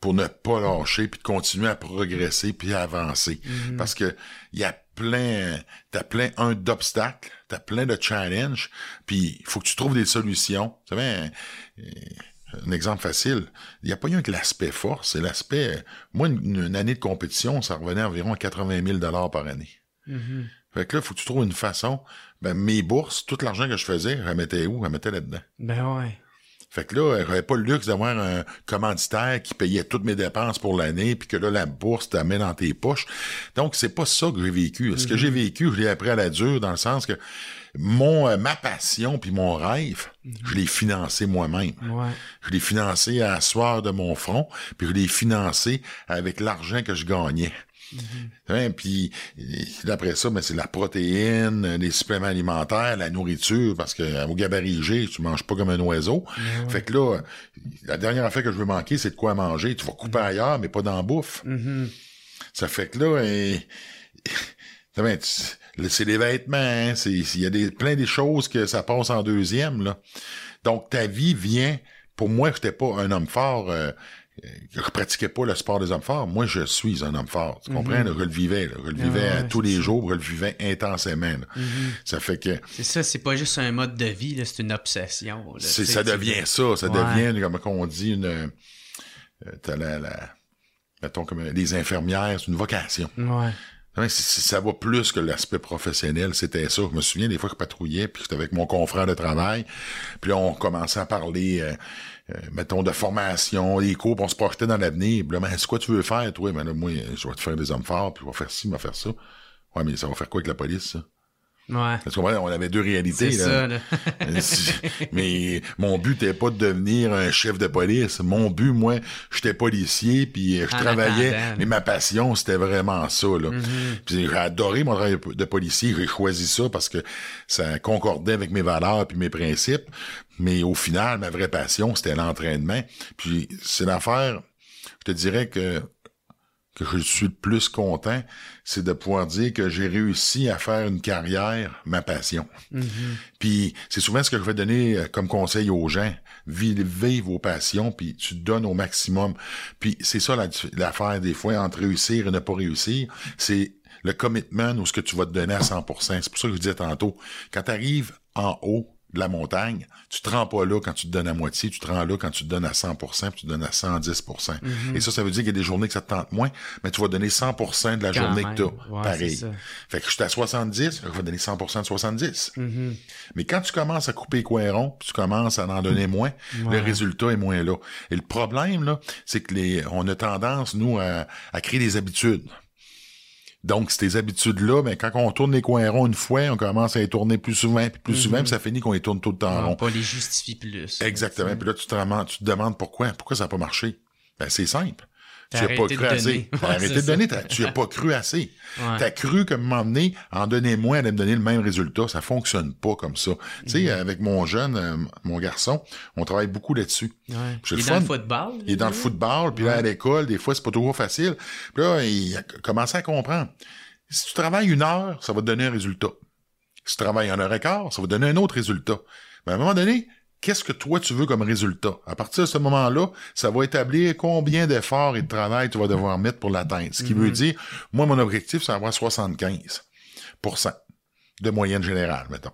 pour ne pas lâcher, puis de continuer à progresser, puis à avancer. Parce que il y a plein, t'as plein, un, d'obstacles, t'as plein de challenges, puis il faut que tu trouves des solutions. Tu savez, un exemple facile. Il n'y a pas eu que l'aspect force, c'est l'aspect. euh, Moi, une, une année de compétition, ça revenait environ à 80 000 par année. Mhm. Fait que là, il faut que tu trouves une façon. Ben, mes bourses, tout l'argent que je faisais, je la mettais où? Je la mettais là-dedans. Ben ouais. Fait que là, j'avais pas le luxe d'avoir un commanditaire qui payait toutes mes dépenses pour l'année, puis que là, la bourse t'a mis dans tes poches. Donc, c'est pas ça que j'ai vécu. Ce que j'ai vécu, je l'ai appris à la dure, dans le sens que mon euh, ma passion puis mon rêve, je l'ai financé moi-même. Ouais. Je l'ai financé à la soir de mon front, puis je l'ai financé avec l'argent que je gagnais. Hein, puis après ça, ben, c'est la protéine, euh, les suppléments alimentaires, la nourriture, parce que euh, au gabarit G, tu manges pas comme un oiseau. Fait que là, la dernière affaire que je veux manquer, c'est de quoi manger. Tu vas couper ailleurs, mais pas dans la bouffe. Mhm. Ça fait que là, ben, tu- c'est les vêtements, hein, c'est il y a des plein des choses que ça passe en deuxième là. Donc ta vie vient. Pour moi, j'étais pas un homme fort. euh, euh, je pratiquais pas le sport des hommes forts. Moi, je suis un homme fort. Tu comprends? là? je le vivais. Là. Je le vivais Mhm. ouais, tous les ça. jours. Je le vivais intensément. là. Ça fait que C'est ça, c'est pas juste un mode de vie, là, c'est une obsession. là, ça devient ça. Ça Ouais. devient, comme on dit, une... euh, t'as la, la... Mettons comme les infirmières, c'est une vocation. Ouais. Ça va plus que l'aspect professionnel, c'était ça. Je me souviens des fois que je patrouillais, puis j'étais avec mon confrère de travail, puis là, on commençait à parler, euh, euh, mettons, de formation, les cours, on se projetait dans l'avenir. Là, ben, c'est quoi tu veux faire, toi? Ben là, moi, je vais te faire des hommes forts, puis je vais faire ci, je vais faire ça. Ouais, mais ça va faire quoi avec la police, ça? Ouais. Parce qu'on on avait deux réalités, là. ça, là. Si- mais mon but n'était pas de devenir un chef de police. Mon but, moi, j'étais policier, puis je travaillais. mais ma passion, c'était vraiment ça. Là. Mm-hmm. Puis j'ai adoré mon travail de policier. J'ai choisi ça parce que ça concordait avec mes valeurs puis mes principes. Mais au final, ma vraie passion, c'était l'entraînement. Puis c'est l'affaire, je te dirais que que je suis le plus content, c'est de pouvoir dire que j'ai réussi à faire une carrière, ma passion. Mm-hmm. Puis c'est souvent ce que je vais donner euh, comme conseil aux gens. Vivez vos passions, puis tu donnes au maximum. Puis c'est ça la- l'affaire des fois entre réussir et ne pas réussir. C'est le commitment ou ce que tu vas te donner à 100%. C'est pour ça que je disais tantôt, quand tu arrives en haut de la montagne, tu te rends pas là quand tu te donnes à moitié, tu te rends là quand tu te donnes à 100%, puis tu te donnes à 110%. Et ça, ça veut dire qu'il y a des journées que ça te tente moins, mais tu vas donner 100% de la Quand journée même. que tu Ouais, as. Pareil. Fait que je suis à 70, je vais donner 100% de 70. Mm-hmm. Mais quand tu commences à couper les puis tu commences à en donner moins, le résultat est moins là. Et le problème, là, c'est que les, on a tendance, nous, à, à créer des habitudes. Donc, ces habitudes-là, ben, quand on tourne les coins ronds une fois, on commence à les tourner plus souvent, puis plus souvent, puis ça finit qu'on les tourne tout le temps On rond. pas les justifie plus. Exactement. Puis là, tu te, demandes, tu te demandes pourquoi. Pourquoi ça n'a pas marché? Ben, c'est simple. Tu n'as pas cru assez. T'as arrêté de donner. Tu n'as pas cru assez. Ouais. T'as cru qu'à un moment donné, en donner moins, allait me donner le même résultat. Ça fonctionne pas comme ça. Tu sais, Mm-hmm. avec mon jeune, euh, mon garçon, on travaille beaucoup là-dessus. Il est le dans le football. Il est dans le football, puis là, à l'école, des fois, c'est pas toujours facile. Puis là, il a commencé à comprendre. Si tu travailles une heure, ça va te donner un résultat. Si tu travailles une heure et quart, ça va te donner un autre résultat. Mais à un moment donné, qu'est-ce que toi, tu veux comme résultat? À partir de ce moment-là, ça va établir combien d'efforts et de travail tu vas devoir mettre pour l'atteindre. Ce qui veut dire, moi, mon objectif, c'est d'avoir 75% de moyenne générale, mettons.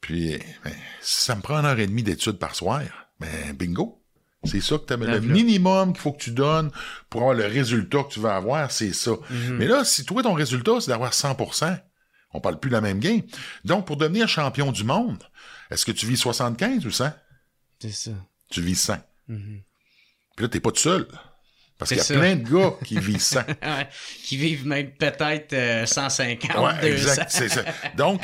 Puis, ben, si ça me prend une heure et demie d'études par soir, ben, bingo. C'est ça que tu Le minimum qu'il faut que tu donnes pour avoir le résultat que tu veux avoir, c'est ça. Mais là, si toi, ton résultat, c'est d'avoir 100% on parle plus de la même game. Donc, pour devenir champion du monde, est-ce que tu vis 75 ou 100? C'est ça. Tu vis 100. Puis là, t'es pas tout seul. Parce qu'il y a ça. plein de gars qui vivent 100. Ouais. Qui vivent même peut-être euh, 150, Ouais, 200. exact, c'est ça. Donc,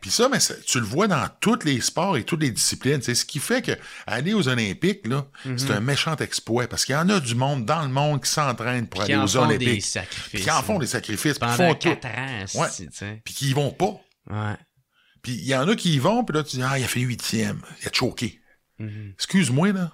puis ça, mais ça- tu le vois dans tous les sports et toutes les disciplines. C'est ce qui fait que aller aux Olympiques, là, Mhm. c'est un méchant exploit parce qu'il y en a du monde dans le monde qui s'entraîne pour Qui aller en aux font des Olympiques. sacrifices. Puis qui en font des sacrifices, puis qui Pendant font tout. 4 ans, Ouais. c'est- tu sais. Puis qui y vont pas. Ouais. Puis il y en a qui y vont, puis là, tu dis, ah, il a fait huitième. Il a choqué. Mhm. Excuse-moi, là.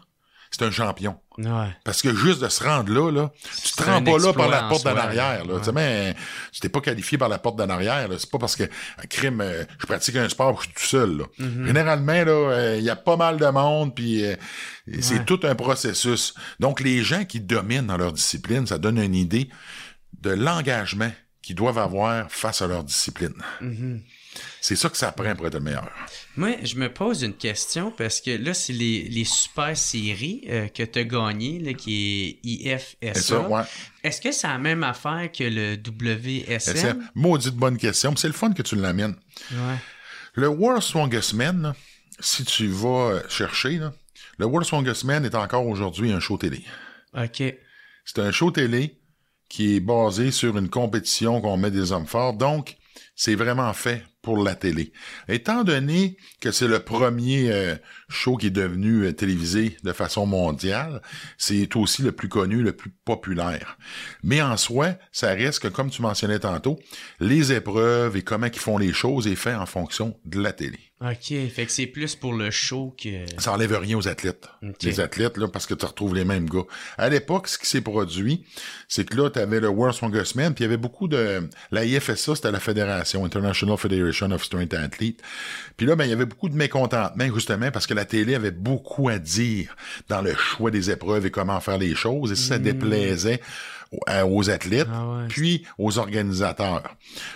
C'est un champion. Ouais. Parce que juste de se rendre là, là, tu te rends pas là par la porte d'en arrière. Là. ouais. Tu sais, mais tu t'es pas qualifié par la porte d'en arrière. là. C'est pas parce que un crime, euh, je pratique un sport, je suis tout seul. Là. Mm-hmm. Généralement, là, euh, il y a pas mal de monde, puis euh, c'est Ouais. tout un processus. Donc, les gens qui dominent dans leur discipline, ça donne une idée de l'engagement qu'ils doivent avoir face à leur discipline. Mm-hmm. C'est ça que ça prend pour être le meilleur. Moi, je me pose une question parce que là, c'est les, les super séries euh, que tu as gagnées, là, qui est IFSA. Ouais. Est-ce que c'est la même affaire que le WSM? maudite bonne question. C'est le fun que tu l'amènes. Ouais. Le World Strongest Man, là, si tu vas euh, chercher, là, le World Strongest Man est encore aujourd'hui un show télé. OK. C'est un show télé qui est basé sur une compétition qu'on met des hommes forts. Donc, c'est vraiment fait pour la télé. Étant donné que c'est le premier euh, show qui est devenu euh, télévisé de façon mondiale, c'est aussi le plus connu, le plus populaire. Mais en soi, ça reste que, comme tu mentionnais tantôt, les épreuves et comment ils font les choses est fait en fonction de la télé. OK. Fait que c'est plus pour le show que. Ça enlève rien aux athlètes. Les athlètes, là, parce que tu retrouves les mêmes gars. À l'époque, ce qui s'est produit, c'est que là, tu avais le World Strongest Man, puis il y avait beaucoup de... La IFSA, c'était la fédération, International Federation of Strength Athletes. Puis là, ben, il y avait beaucoup de mécontentement, justement, parce que la télé avait beaucoup à dire dans le choix des épreuves et comment faire les choses, et ça, ça déplaisait aux- à- aux athlètes. Ah ouais. puis aux organisateurs.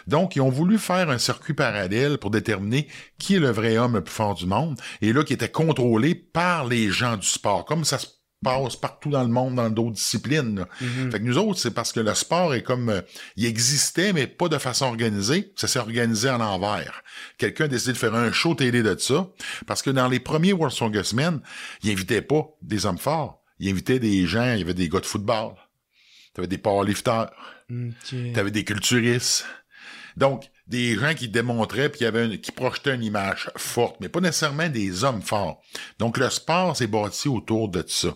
Donc, ils ont voulu faire un circuit parallèle pour déterminer qui est le vrai homme le plus fort du monde, et là, qui était contrôlé par les gens du sport, comme ça se passe partout dans le monde, dans d'autres disciplines. Mhm. Fait que nous autres, c'est parce que le sport est comme... euh, il existait, mais pas de façon organisée. Ça s'est organisé en envers. Quelqu'un a décidé de faire un show télé de ça, parce que dans les premiers World Strongest Men, il invitait pas des hommes forts. Il invitait des gens, il y avait des gars de football. T'avais des powerlifters. OK. T'avais des culturistes. Donc, des gens qui démontraient puis qui avaient une- qui projetaient une image forte, mais pas nécessairement des hommes forts. Donc, le sport s'est bâti autour de ça.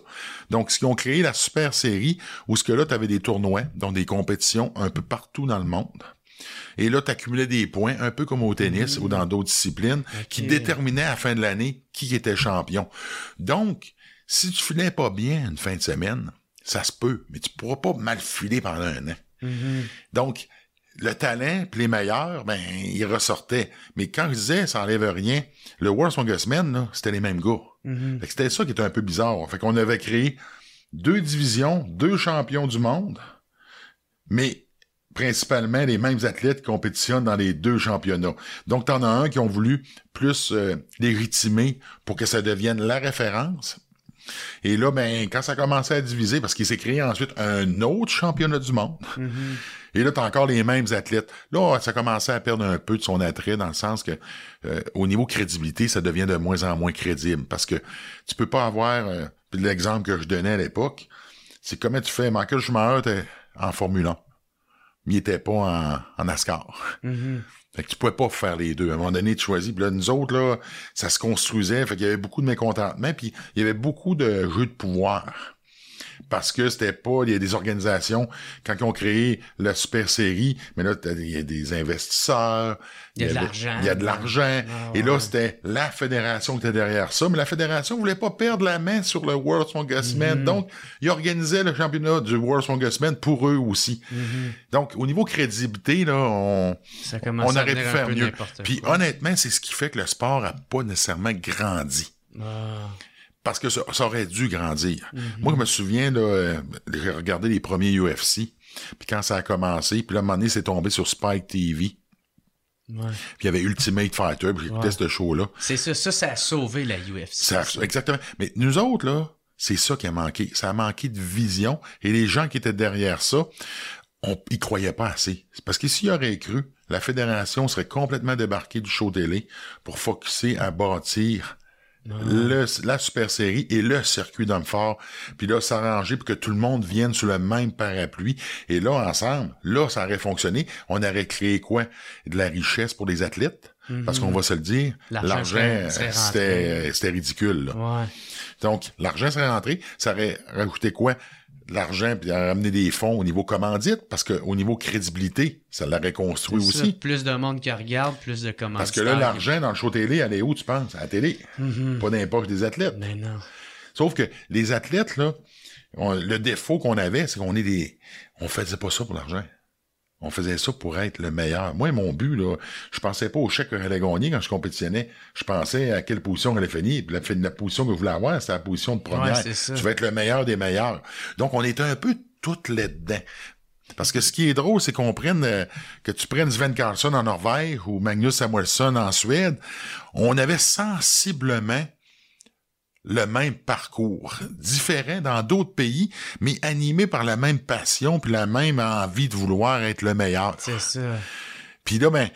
Donc, ce qui ont créé la super série, où ce que là, t'avais des tournois, donc des compétitions un peu partout dans le monde. Et là, t'accumulais des points, un peu comme au tennis ou dans d'autres disciplines, qui déterminaient à la fin de l'année qui était champion. Donc, si tu filais pas bien une fin de semaine, ça se peut, mais tu pourras pas mal filer pendant un an. Donc, le talent, puis les meilleurs, ben, ils ressortaient. Mais quand je disais, ça enlève rien, le World Strongest Men, là, c'était les mêmes gars. Fait que C'était ça qui était un peu bizarre. Fait qu'on avait créé deux divisions, deux champions du monde, mais principalement les mêmes athlètes qui compétitionnent dans les deux championnats. Donc, t'en as un qui ont voulu plus euh, légitimer pour que ça devienne la référence. Et là, ben, quand ça a commencé à diviser, parce qu'il s'est créé ensuite un autre championnat du monde, et là, t'as encore les mêmes athlètes. Là, ça a commencé à perdre un peu de son attrait dans le sens que euh, au niveau crédibilité, ça devient de moins en moins crédible. Parce que tu peux pas avoir euh, l'exemple que je donnais à l'époque, c'est comment tu fais? Michael Schumacher était en Formule 1. Mais il était pas en, en NASCAR. Fait que tu pouvais pas faire les deux. À un moment donné, tu choisis. Puis là, nous autres, là, ça se construisait. Fait qu'il y avait beaucoup de mécontentement. Puis il y avait beaucoup de jeux de pouvoir. Parce que c'était pas, il y a des organisations, quand ils ont créé la Super Série, mais là, il y a des investisseurs. Il y a de l'argent. Il y a de l'argent. Ah, Et là, c'était la fédération qui était derrière ça. Mais la fédération voulait pas perdre la main sur le World Strongest Man. Mhm. Donc, ils organisaient le championnat du World Strongest Man pour eux aussi. Mhm. Donc, au niveau crédibilité, là, on, Ça on aurait pu faire mieux. Puis quoi. honnêtement, c'est ce qui fait que le sport a pas nécessairement grandi. Ah. Parce que ça, ça aurait dû grandir. Mhm. Moi, je me souviens, là, euh, j'ai regardé les premiers UFC. Puis quand ça a commencé, puis là, à un moment donné, c'est tombé sur Spike TV. Ouais. Puis il y avait Ultimate Fighter, puis j'écoutais Ouais. ce show-là. C'est ça, ça, ça a sauvé la UFC. Ça, exactement. Mais nous autres, là, c'est ça qui a manqué. Ça a manqué de vision. Et les gens qui étaient derrière ça, on, ils croyaient pas assez. Parce que s'ils auraient cru, la fédération serait complètement débarquée du show télé pour focuser à bâtir le, la super série et le circuit d'hommes forts. Puis là, s'arranger pour que tout le monde vienne sous le même parapluie. Et là, ensemble, là, ça aurait fonctionné. On aurait créé quoi? De la richesse pour les athlètes. Parce qu'on va se le dire, L'argent c'était ridicule. là. Ouais. Donc, l'argent serait rentré, ça aurait rajouté quoi? De l'argent, puis ramener des fonds au niveau commandite, parce que au niveau crédibilité, ça l'aurait construit C'est ça, aussi. Plus de monde qui regarde, plus de commentaires. Parce que là, l'argent dans le show télé, elle est où, tu penses? À la télé. Pas dans les poches des athlètes. Mais non. Sauf que les athlètes, là, on- le défaut qu'on avait, c'est qu'on est des... On faisait pas ça pour l'argent. On faisait ça pour être le meilleur. Moi, mon but, là, je pensais pas au chèque que j'allais gagner quand je compétitionnais. Je pensais à quelle position j'allais finir. Puis la, la position que je voulais avoir, c'était la position de première. Ouais, tu vas être le meilleur des meilleurs. Donc, on était un peu toutes là-dedans. Parce que ce qui est drôle, c'est qu'on prenne, euh, que tu prennes Sven Carlson en Norvège ou Magnus Samuelsson en Suède, on avait sensiblement le même parcours, différent dans d'autres pays, mais animé par la même passion puis la même envie de vouloir être le meilleur. C'est ça. Puis là, ben,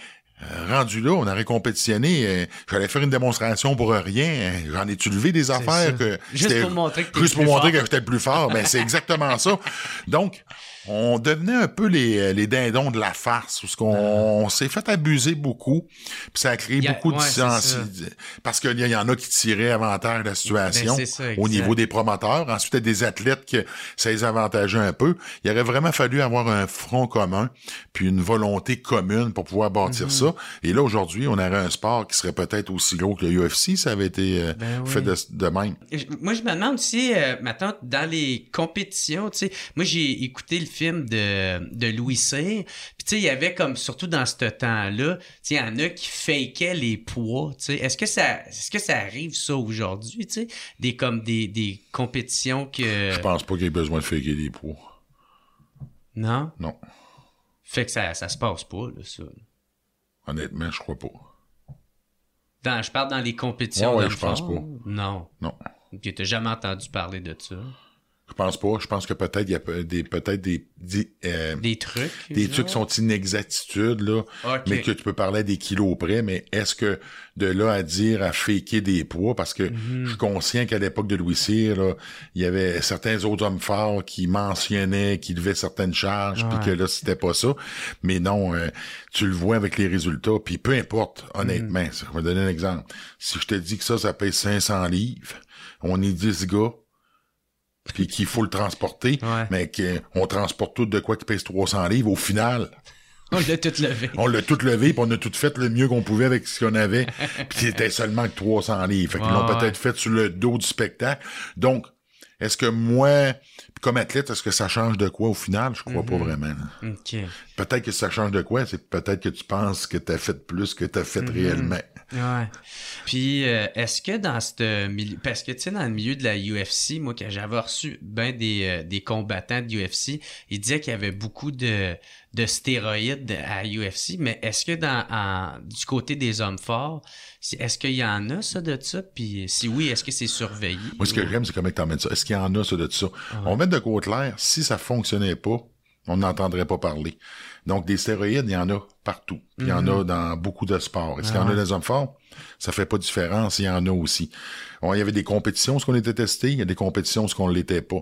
euh, rendu là, on aurait compétitionné. euh, J'allais faire une démonstration pour rien. hein. J'en ai-tu levé des affaires que Juste pour montrer que juste pour montrer que j'étais le plus fort? Ben c'est exactement ça. Donc, on devenait un peu les, les dindons de la farce, parce qu'on on s'est fait abuser beaucoup, puis ça a créé Ah. Y a- beaucoup de ouais, distance. ça. Parce qu'il y en a qui tiraient avantage de la situation Ben, ça, au niveau des promoteurs. Ensuite, il y a des athlètes que ça les avantageait un peu. Il aurait vraiment fallu avoir un front commun, puis une volonté commune pour pouvoir bâtir Mhm. ça. Et là, aujourd'hui, on aurait un sport qui serait peut-être aussi gros que le UFC, ça avait été euh, Ben oui. fait de, de même. Moi, je me demande aussi, euh, maintenant, dans les compétitions, tu sais, moi, j'ai écouté le film de, de Louis Cyr, puis tu sais, il y avait comme, surtout dans ce temps-là, tu sais, il y en a qui fakaient les poids, tu sais. Est-ce que ça, est-ce que ça arrive, ça, aujourd'hui, tu sais? Des, comme, des, des compétitions que... Je pense pas qu'il y ait besoin de faker des poids. Non? Non. Fait que ça, ça se passe pas, là, ça. Honnêtement, je crois pas. Dans, je parle dans les compétitions. Ouais, ouais, je pense pas. Non. Non. Ok, t'as jamais entendu parler de ça? Je pense pas. Je pense que peut-être il y a des peut-être des des, euh, Des trucs. des genre? trucs qui sont inexactitudes là, Ok. mais que tu peux parler à des kilos près. Mais est-ce que de là à dire à faker des poids, parce que Mhm. je suis conscient qu'à l'époque de Louis Cyr, là, il y avait certains autres hommes forts qui mentionnaient qu'ils levaient certaines charges, puis que là c'était pas ça. Mais non, euh, tu le vois avec les résultats. Puis peu importe, honnêtement, Mhm. ça, je vais donner un exemple. Si je te dis que ça, ça pèse 500 livres, on est 10 gars puis qu'il faut le transporter, Ouais. mais qu'on transporte tout de quoi qui pèse 300 livres, au final, On l'a tout levé. on l'a tout levé, puis on a tout fait le mieux qu'on pouvait avec ce qu'on avait, puis c'était seulement que 300 livres. Fait qu'ils l'ont Ouais, peut-être fait sur le dos du spectacle. Donc, Est-ce que moi, comme athlète, est-ce que ça change de quoi au final? Je crois pas vraiment. là. OK. Peut-être que ça change de quoi, c'est peut-être que tu penses que tu as fait plus que tu as fait réellement. Ouais. Puis, euh, est-ce que dans ce milieu... Parce que, tu sais, dans le milieu de la UFC, moi, quand j'avais reçu ben des, euh, des combattants de UFC, ils disaient qu'il y avait beaucoup de, de stéroïdes à UFC, mais est-ce que dans en- du côté des hommes forts, est-ce qu'il y en a, ça, de ça? Puis, si oui, est-ce que c'est surveillé? Moi, ce que j'aime, c'est comment tu emmènes ça. Est-ce qu'il y en a, ça, de ça? On va mettre de côté clair, si ça fonctionnait pas, on n'entendrait pas parler. Donc, des stéroïdes, il y en a partout. Puis Il y en a dans beaucoup de sports. Est-ce qu'il y en a Ah dans les hommes forts? Ça fait pas de différence, il y en a aussi. Bon, il y avait des compétitions, ce qu'on était testé, il y a des compétitions, ce qu'on ne l'était pas.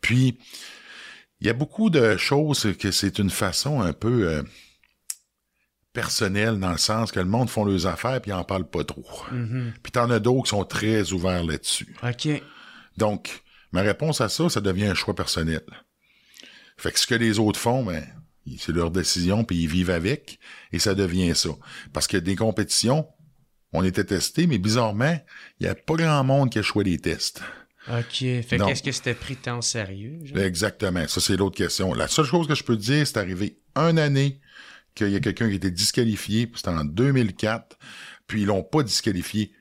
Puis, il y a beaucoup de choses que c'est une façon un peu euh, personnelle, dans le sens que le monde font leurs affaires puis ils en parlent pas trop. Mhm. Puis t'en as d'autres qui sont très ouverts là-dessus. OK. Donc, ma réponse à ça, ça devient un choix personnel. Fait que ce que les autres font, ben, c'est leur décision, puis ils vivent avec, et ça devient ça. Parce que des compétitions, on était testés, mais bizarrement, il n'y a pas grand monde qui a choisi des tests. OK. Fait qu'est-ce que c'était pris tant au sérieux? genre? Exactement. Ça, c'est l'autre question. La seule chose que je peux te dire, c'est arrivé une année qu'il y a quelqu'un qui a été disqualifié, c'était en 2004, puis ils l'ont pas disqualifié.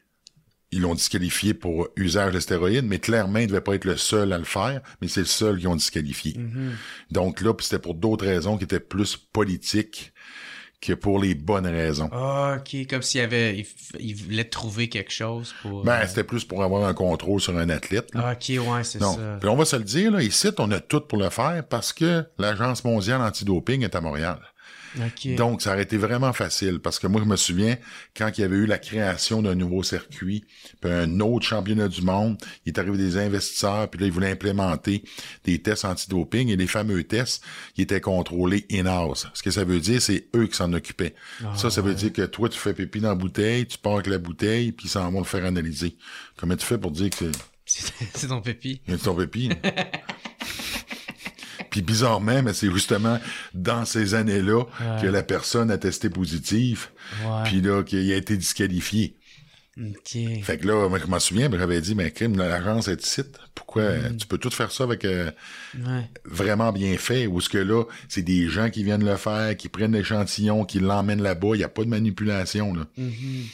Ils l'ont disqualifié pour usage de stéroïdes, mais clairement, il devait pas être le seul à le faire, mais c'est le seul qu'ils ont disqualifié. Mhm. Donc là, c'était pour d'autres raisons qui étaient plus politiques que pour les bonnes raisons. Ah, OK. Comme s'il avait... Il, voulait trouver quelque chose pour... Ben, euh, c'était plus pour avoir un contrôle sur un athlète. là. Ah, OK, ouais, c'est ça. Puis on va se le dire, là, ici, on a tout pour le faire parce que l'Agence mondiale antidoping est à Montréal. Donc, ça aurait été vraiment facile parce que moi, je me souviens quand il y avait eu la création d'un nouveau circuit, puis un autre championnat du monde, il est arrivé des investisseurs, puis là, ils voulaient implémenter des tests antidoping et les fameux tests, ils étaient contrôlés in-house. Ce que ça veut dire, c'est eux qui s'en occupaient. Ah, ça, ça veut dire que toi, tu fais pipi dans la bouteille, tu pars avec la bouteille, puis ils s'en vont le faire analyser. Comment tu fais pour dire que C'est c'est ton pépi. a ton pépi. Puis bizarrement, mais c'est justement dans ces années-là que la personne a testé positive, Ouais. puis là qu'il a été disqualifié. Fait que là, moi, je m'en souviens, j'avais dit, mais crime, l'agence est ici. Pourquoi Mm. tu peux tout faire ça avec euh, Ouais. vraiment bien fait, ou ce que là, c'est des gens qui viennent le faire, qui prennent l'échantillon, qui l'emmènent là-bas, il n'y a pas de manipulation, là. Mhm.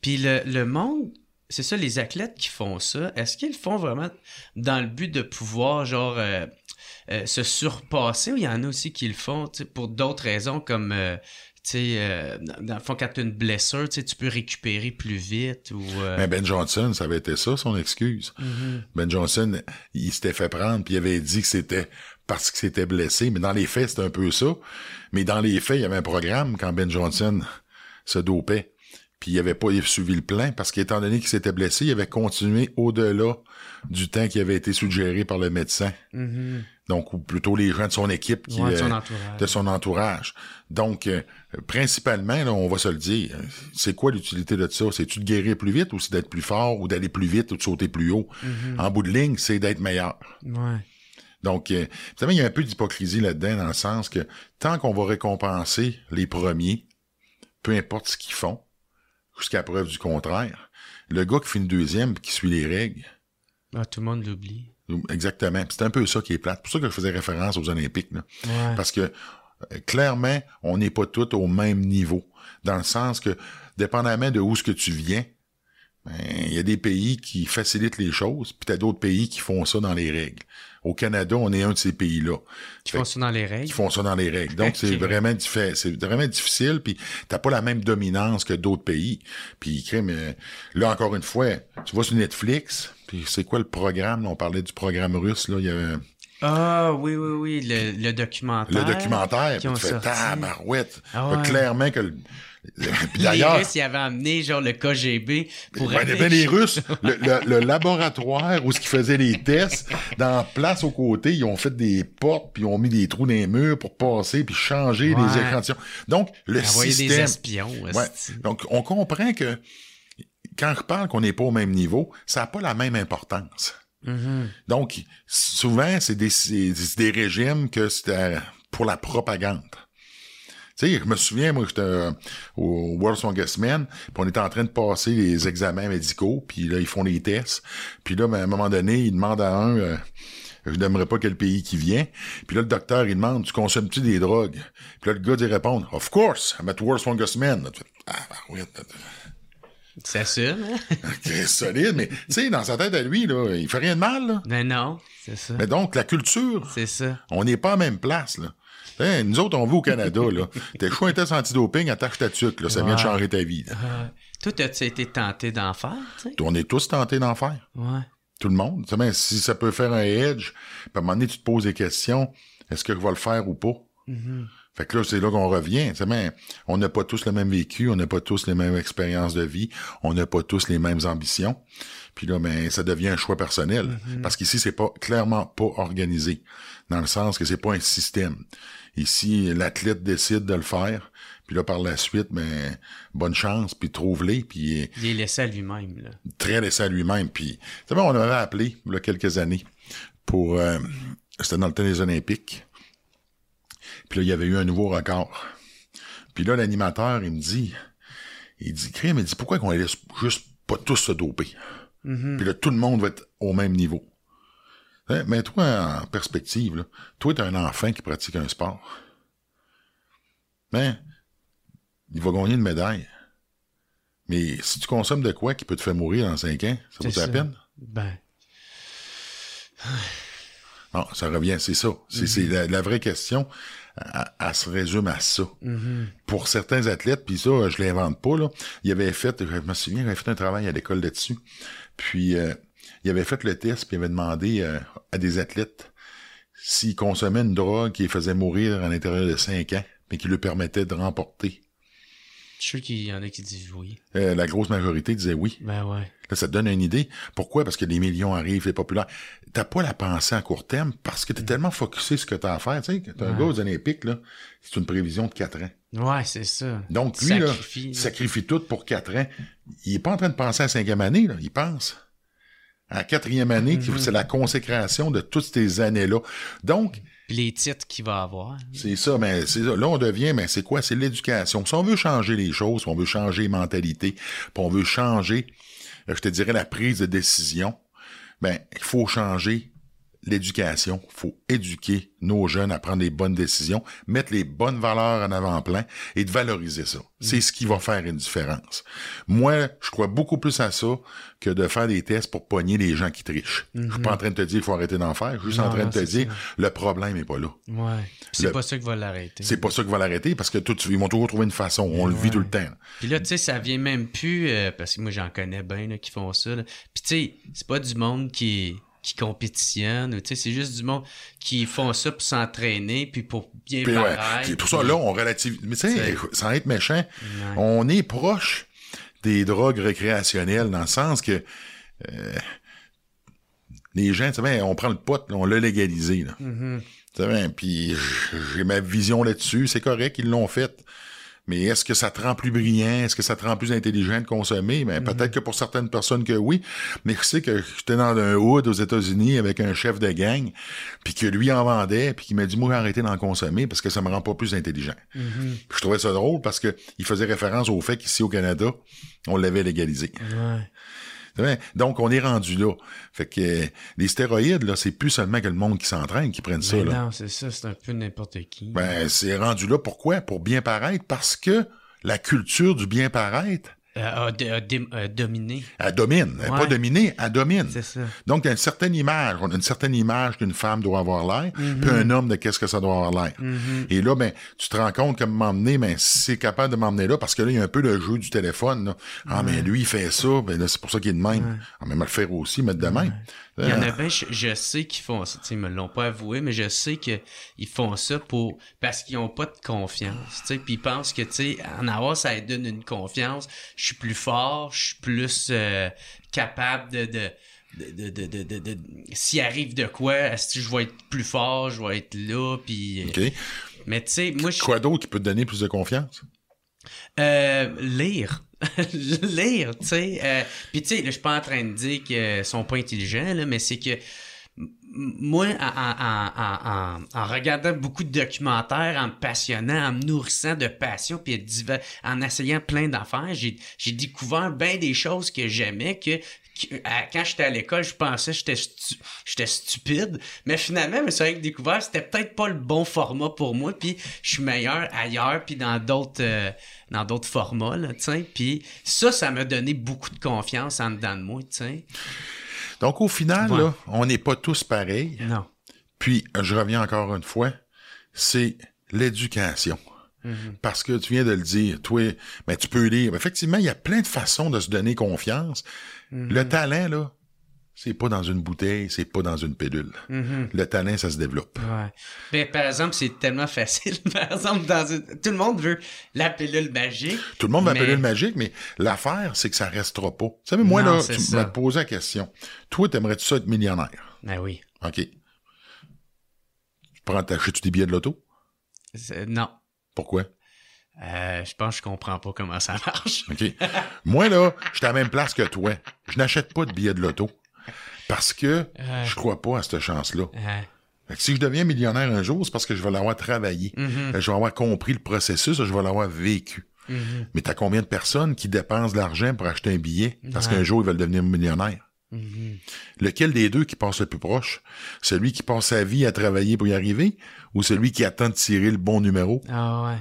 Puis le, le monde, c'est ça, les athlètes qui font ça, est-ce qu'ils font vraiment dans le but de pouvoir, genre, euh, euh, se surpasser ou il y en a aussi qui le font pour d'autres raisons comme, euh, tu sais, euh, dans le fond, quand tu as une blessure, tu sais, tu peux récupérer plus vite ou... euh, Mais Ben Johnson, ça avait été ça, son excuse. mhm. Ben Johnson, il s'était fait prendre, puis il avait dit que c'était parce qu'il s'était blessé, mais dans les faits, c'était un peu ça. Mais dans les faits, il y avait un programme quand Ben Johnson se dopait. Puis il avait pas suivi le plan, parce qu'étant donné qu'il s'était blessé, il avait continué au-delà du temps qui avait été suggéré par le médecin. Mhm. Donc, ou plutôt les gens de son équipe qui, Ouais, de son euh, de son entourage. Donc, euh, principalement, là, on va se le dire, c'est quoi l'utilité de ça? C'est-tu de guérir plus vite ou c'est d'être plus fort ou d'aller plus vite ou de sauter plus haut? Mhm. En bout de ligne, c'est d'être meilleur. Ouais. Donc, euh, vous savez, il y a un peu d'hypocrisie là-dedans, dans le sens que tant qu'on va récompenser les premiers, peu importe ce qu'ils font, jusqu'à preuve du contraire, le gars qui finit deuxième et qui suit les règles, Ah, tout le monde l'oublie. Exactement, c'est un peu ça qui est plate. C'est pour ça que je faisais référence aux Olympiques, là. Ouais. parce que euh, clairement, on n'est pas tous au même niveau, dans le sens que, dépendamment de où ce que tu viens, ben, il y a des pays qui facilitent les choses, puis t'as d'autres pays qui font ça dans les règles. Au Canada, on est un de ces pays-là Qui font ça dans les qui règles. font ça dans les règles. Donc, c'est vraiment diffi- c'est vraiment difficile, puis t'as pas la même dominance que d'autres pays. Puis, crime, euh, là, encore une fois, tu vas sur Netflix, puis c'est quoi le programme? On parlait du programme russe, là, il y avait Ah, oui, oui, oui, le, le documentaire. le documentaire, puis tu fais tabarouette. Ah ouais. Clairement que... le- le- puis Les d'ailleurs, Russes, ils avaient amené, genre, le KGB pour ben, ben, les Russes, le, le- le laboratoire où ce qu'ils faisaient les tests, dans la place aux côtés, ils ont fait des portes, puis ils ont mis des trous dans les murs pour passer, puis changer Ouais. les échantillons. Donc, le envoyer des système... espions. Ouais. Donc, on comprend que quand on parle qu'on n'est pas au même niveau, ça n'a pas la même importance. Mhm. Donc, souvent, c'est des, régimes que c'est euh, pour la propagande. Tu sais, je me souviens, moi, j'étais euh, au World Strongest Man, puis on était en train de passer les examens médicaux, puis là, ils font les tests. Puis là, ben, à un moment donné, ils demandent à un... euh, je n'aimerais pas quel pays qui vient. Puis là, le docteur, il demande, tu consommes-tu des drogues? Puis là, le gars dit répondre, Of course, I'm at World Strongest Man. Ah, ben oui, ça, hein? c'est solide, mais tu sais, dans sa tête à lui, là, il fait rien de mal, là. Ben non, c'est ça. Mais donc, la culture, C'est ça. on n'est pas à même place, là. Nous autres, on vit au Canada, là. T'es choix un test antidoping, attache ta tuque, là. Ça vient de changer ta vie. là. Euh, toi, as-tu été tenté d'en faire? On est tous tentés d'en faire. Ouais. Tout le monde. Tu sais, ben, si ça peut faire un edge, à un moment donné, tu te poses des questions. Est-ce que je vais le faire ou pas? Fait que là, c'est là qu'on revient. Ben, on n'a pas tous le même vécu, on n'a pas tous les mêmes expériences de vie, on n'a pas tous les mêmes ambitions. Puis là, ben, ça devient un choix personnel. Parce qu'ici, c'est pas clairement pas organisé. Dans le sens que c'est pas un système. Ici, l'athlète décide de le faire. Puis là, par la suite, ben, bonne chance, puis trouve-les, puis Il est laissé à lui-même, là. très laissé à lui-même. Puis, tu sais, on m'avait appelé, il y a quelques années, pour... euh, c'était dans le temps des Olympiques. Puis là, il y avait eu un nouveau record. Puis là, l'animateur, il me dit... Il dit, crime, il dit, pourquoi qu'on les laisse juste pas tous se doper? Puis là, tout le monde va être au même niveau. Hein, Mais toi, en perspective, là, toi, t'es un enfant qui pratique un sport. Ben, il va gagner une médaille. Mais si tu consommes de quoi qui peut te faire mourir dans 5 ans, ça vaut la peine? Ben, Non, ça revient, c'est ça. C'est Mhm. la, la vraie question. Elle, se résume à ça. Mhm. Pour certains athlètes, puis ça, je l'invente pas, là. Il avait fait, je me souviens, il avait fait un travail à l'école là-dessus. Puis, euh, il avait fait le test, puis il avait demandé euh, à des athlètes s'ils consommaient une drogue qui les faisait mourir à l'intérieur de 5 ans, mais qui lui permettait de remporter. Je suis sûr qu'il y en a qui disent oui. Euh, la grosse majorité disait oui. Ben ouais. Là, ça te donne une idée. Pourquoi? Parce que les millions arrivent, c'est populaire. T'as pas la pensée à court terme parce que t'es tellement focusé sur ce que t'as à faire. Tu sais, t'as un gars aux Olympiques, là, c'est une prévision de 4 ans. Ouais, c'est ça. Donc, lui, Sacrifie, là, là. sacrifie tout pour 4 ans. Il est pas en train de penser à la cinquième année, là. Il pense à la quatrième année, Mm-hmm. c'est la consécration de toutes ces années-là. Donc, Les titres qu'il va avoir. c'est ça, mais c'est ça. Là, on devient, mais c'est quoi? C'est l'éducation. Si on veut changer les choses, si on veut changer les mentalités, puis on veut changer, euh, je te dirais, la prise de décision, ben, il faut changer l'éducation. Il faut éduquer nos jeunes à prendre les bonnes décisions, mettre les bonnes valeurs en avant-plan et de valoriser ça. C'est ce qui va faire une différence. Moi, je crois beaucoup plus à ça que de faire des tests pour pogner les gens qui trichent. Je suis pas en train de te dire qu'il faut arrêter d'en faire. Je suis juste en train non, de te dire, le problème est pas là. Ouais. C'est Le- pas ça qui va l'arrêter. C'est pas ça qui va l'arrêter parce que tout, ils vont toujours trouver une façon. On le vit tout le temps. Puis là, tu sais, ça vient même plus, euh, parce que moi, j'en connais bien là, qui font ça. là. Puis tu sais, c'est pas du monde qui, qui compétitionne, ou tu sais, c'est juste du monde qui font ça pour s'entraîner, puis pour bien Puis ouais, pour ça, là, on relativise. Mais tu sais, sans être méchant, Ouais. on est proche des drogues récréationnelles dans le sens que euh, les gens, tu sais, ben, on prend le pot, on l'a légalisé. Là. Mhm. Tu sais, ben, puis j'ai ma vision là-dessus. C'est correct, ils l'ont fait. Mais est-ce que ça te rend plus brillant? Est-ce que ça te rend plus intelligent de consommer? Ben, peut-être que pour certaines personnes que oui. Mais je sais que j'étais dans un hood aux États-Unis avec un chef de gang, puis que lui en vendait, puis qu'il m'a dit, moi, arrêté d'en consommer parce que ça me rend pas plus intelligent. Puis je trouvais ça drôle parce que il faisait référence au fait qu'ici au Canada, on l'avait légalisé. Ouais. Donc, on est rendu là. Fait que euh, les stéroïdes, là, c'est plus seulement que le monde qui s'entraîne qui prennent ça. Ben Là. non, c'est ça, c'est un peu n'importe qui. Ben, c'est rendu là. Pourquoi? Pour bien paraître. Parce que la culture du bien paraître, Euh, a, d- a dé- a dominé. elle domine. Elle Ouais. pas dominée, elle domine. C'est ça. Donc, il y a une certaine image. On a une certaine image qu'une femme doit avoir l'air, Mhm. puis un homme de qu'est-ce que ça doit avoir l'air. Et là, ben, tu te rends compte que m'emmener, ben, c'est capable de m'emmener là, parce que là, il y a un peu le jeu du téléphone, là. Ah, mais lui, il fait ça, ben là, c'est pour ça qu'il est de même. Ah, mais me le faire aussi, mettre de même. Il y en Euh, a bien, je, je sais qu'ils font ça. Tu sais, ils me l'ont pas avoué, mais je sais qu'ils font ça pour parce qu'ils ont pas de confiance. Puis ils pensent que, en avoir, ça leur donne une confiance. Je suis plus fort, je suis plus euh, capable de... de de, de, de, de, s'il arrive de quoi, si je vais être plus fort, je vais être là, puis... OK. Mais tu sais, moi, je Quoi d'autre qui peut te donner plus de confiance? Euh, lire. lire, tu sais. Euh, Puis tu sais, je suis pas en train de dire qu'ils sont pas intelligents, là, mais c'est que moi, en, en, regardant beaucoup de documentaires, en me passionnant, en me nourrissant de passion, puis en essayant plein d'affaires, j'ai découvert bien des choses que j'aimais, que, quand j'étais à l'école, je pensais que j'étais stupide, mais finalement, c'est vrai que découvert, c'était peut-être pas le bon format pour moi, puis je suis meilleur ailleurs, puis dans d'autres euh, dans d'autres formats, sais, puis ça, ça m'a donné beaucoup de confiance en dedans de moi. Donc, au final, là, on n'est pas tous pareils. Non. Puis, je reviens encore une fois, c'est l'éducation. Mm-hmm. Parce que tu viens de le dire, toi, mais tu peux lire. Effectivement, il y a plein de façons de se donner confiance. Mm-hmm. Le talent, là, c'est pas dans une bouteille, c'est pas dans une pilule. Mm-hmm. Le talent, ça se développe. Ouais. Ben, par exemple, c'est tellement facile. par exemple, dans tout le monde veut la pilule magique. Tout le monde veut la pilule magique, mais l'affaire, c'est que ça restera pas. Tu sais, moi, là, tu m'as posé la question. Toi, t'aimerais-tu ça être millionnaire? Ben oui. OK. Tu prends, t'achètes-tu des billets de loto? Non. Pourquoi? Euh, je pense que je comprends pas comment ça marche. OK. Moi, là, je suis à la même place que toi. Je n'achète pas de billets de loto. Parce que je crois pas à cette chance-là. Si je deviens millionnaire un jour, c'est parce que je vais l'avoir travaillé. Mm-hmm. Je vais avoir compris le processus, je vais l'avoir vécu. Mm-hmm. Mais t'as combien de personnes qui dépensent de l'argent pour acheter un billet parce qu'un jour ils veulent devenir millionnaire? Mm-hmm. Lequel des deux qui passe le plus proche? Celui qui passe sa vie à travailler pour y arriver ou celui qui attend de tirer le bon numéro? Ah ouais.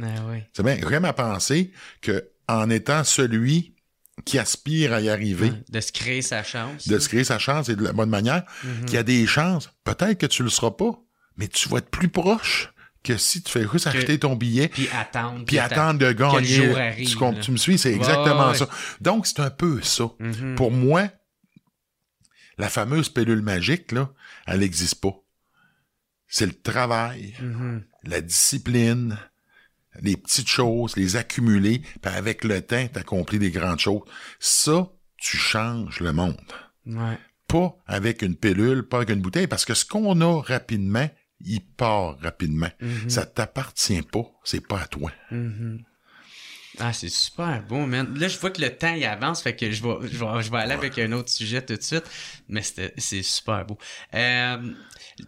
Ah ouais. C'est bien vraiment penser que en étant celui qui aspire à y arriver. de se créer sa chance. De se créer sa chance et de la bonne manière, mm-hmm. qui a des chances. Peut-être que tu le seras pas, mais tu vas être plus proche que si tu fais juste acheter ton billet. Puis attendre. Puis attendre de gagner. tu, me suis, c'est exactement ça. Donc, c'est un peu ça. Mm-hmm. Pour moi, la fameuse pilule magique, là, elle n'existe pas. C'est le travail, mm-hmm. la discipline, les petites choses, les accumuler, puis avec le temps, t'accomplis des grandes choses. Ça, tu changes le monde. Ouais. Pas avec une pilule, pas avec une bouteille, parce que ce qu'on a rapidement, il part rapidement. Mm-hmm. Ça t'appartient pas, c'est pas à toi. Mm-hmm. Ah, c'est super beau, man. Là, je vois que le temps, il avance, fait que je vais, je vais, aller avec un autre sujet tout de suite, mais c'est super beau. Euh,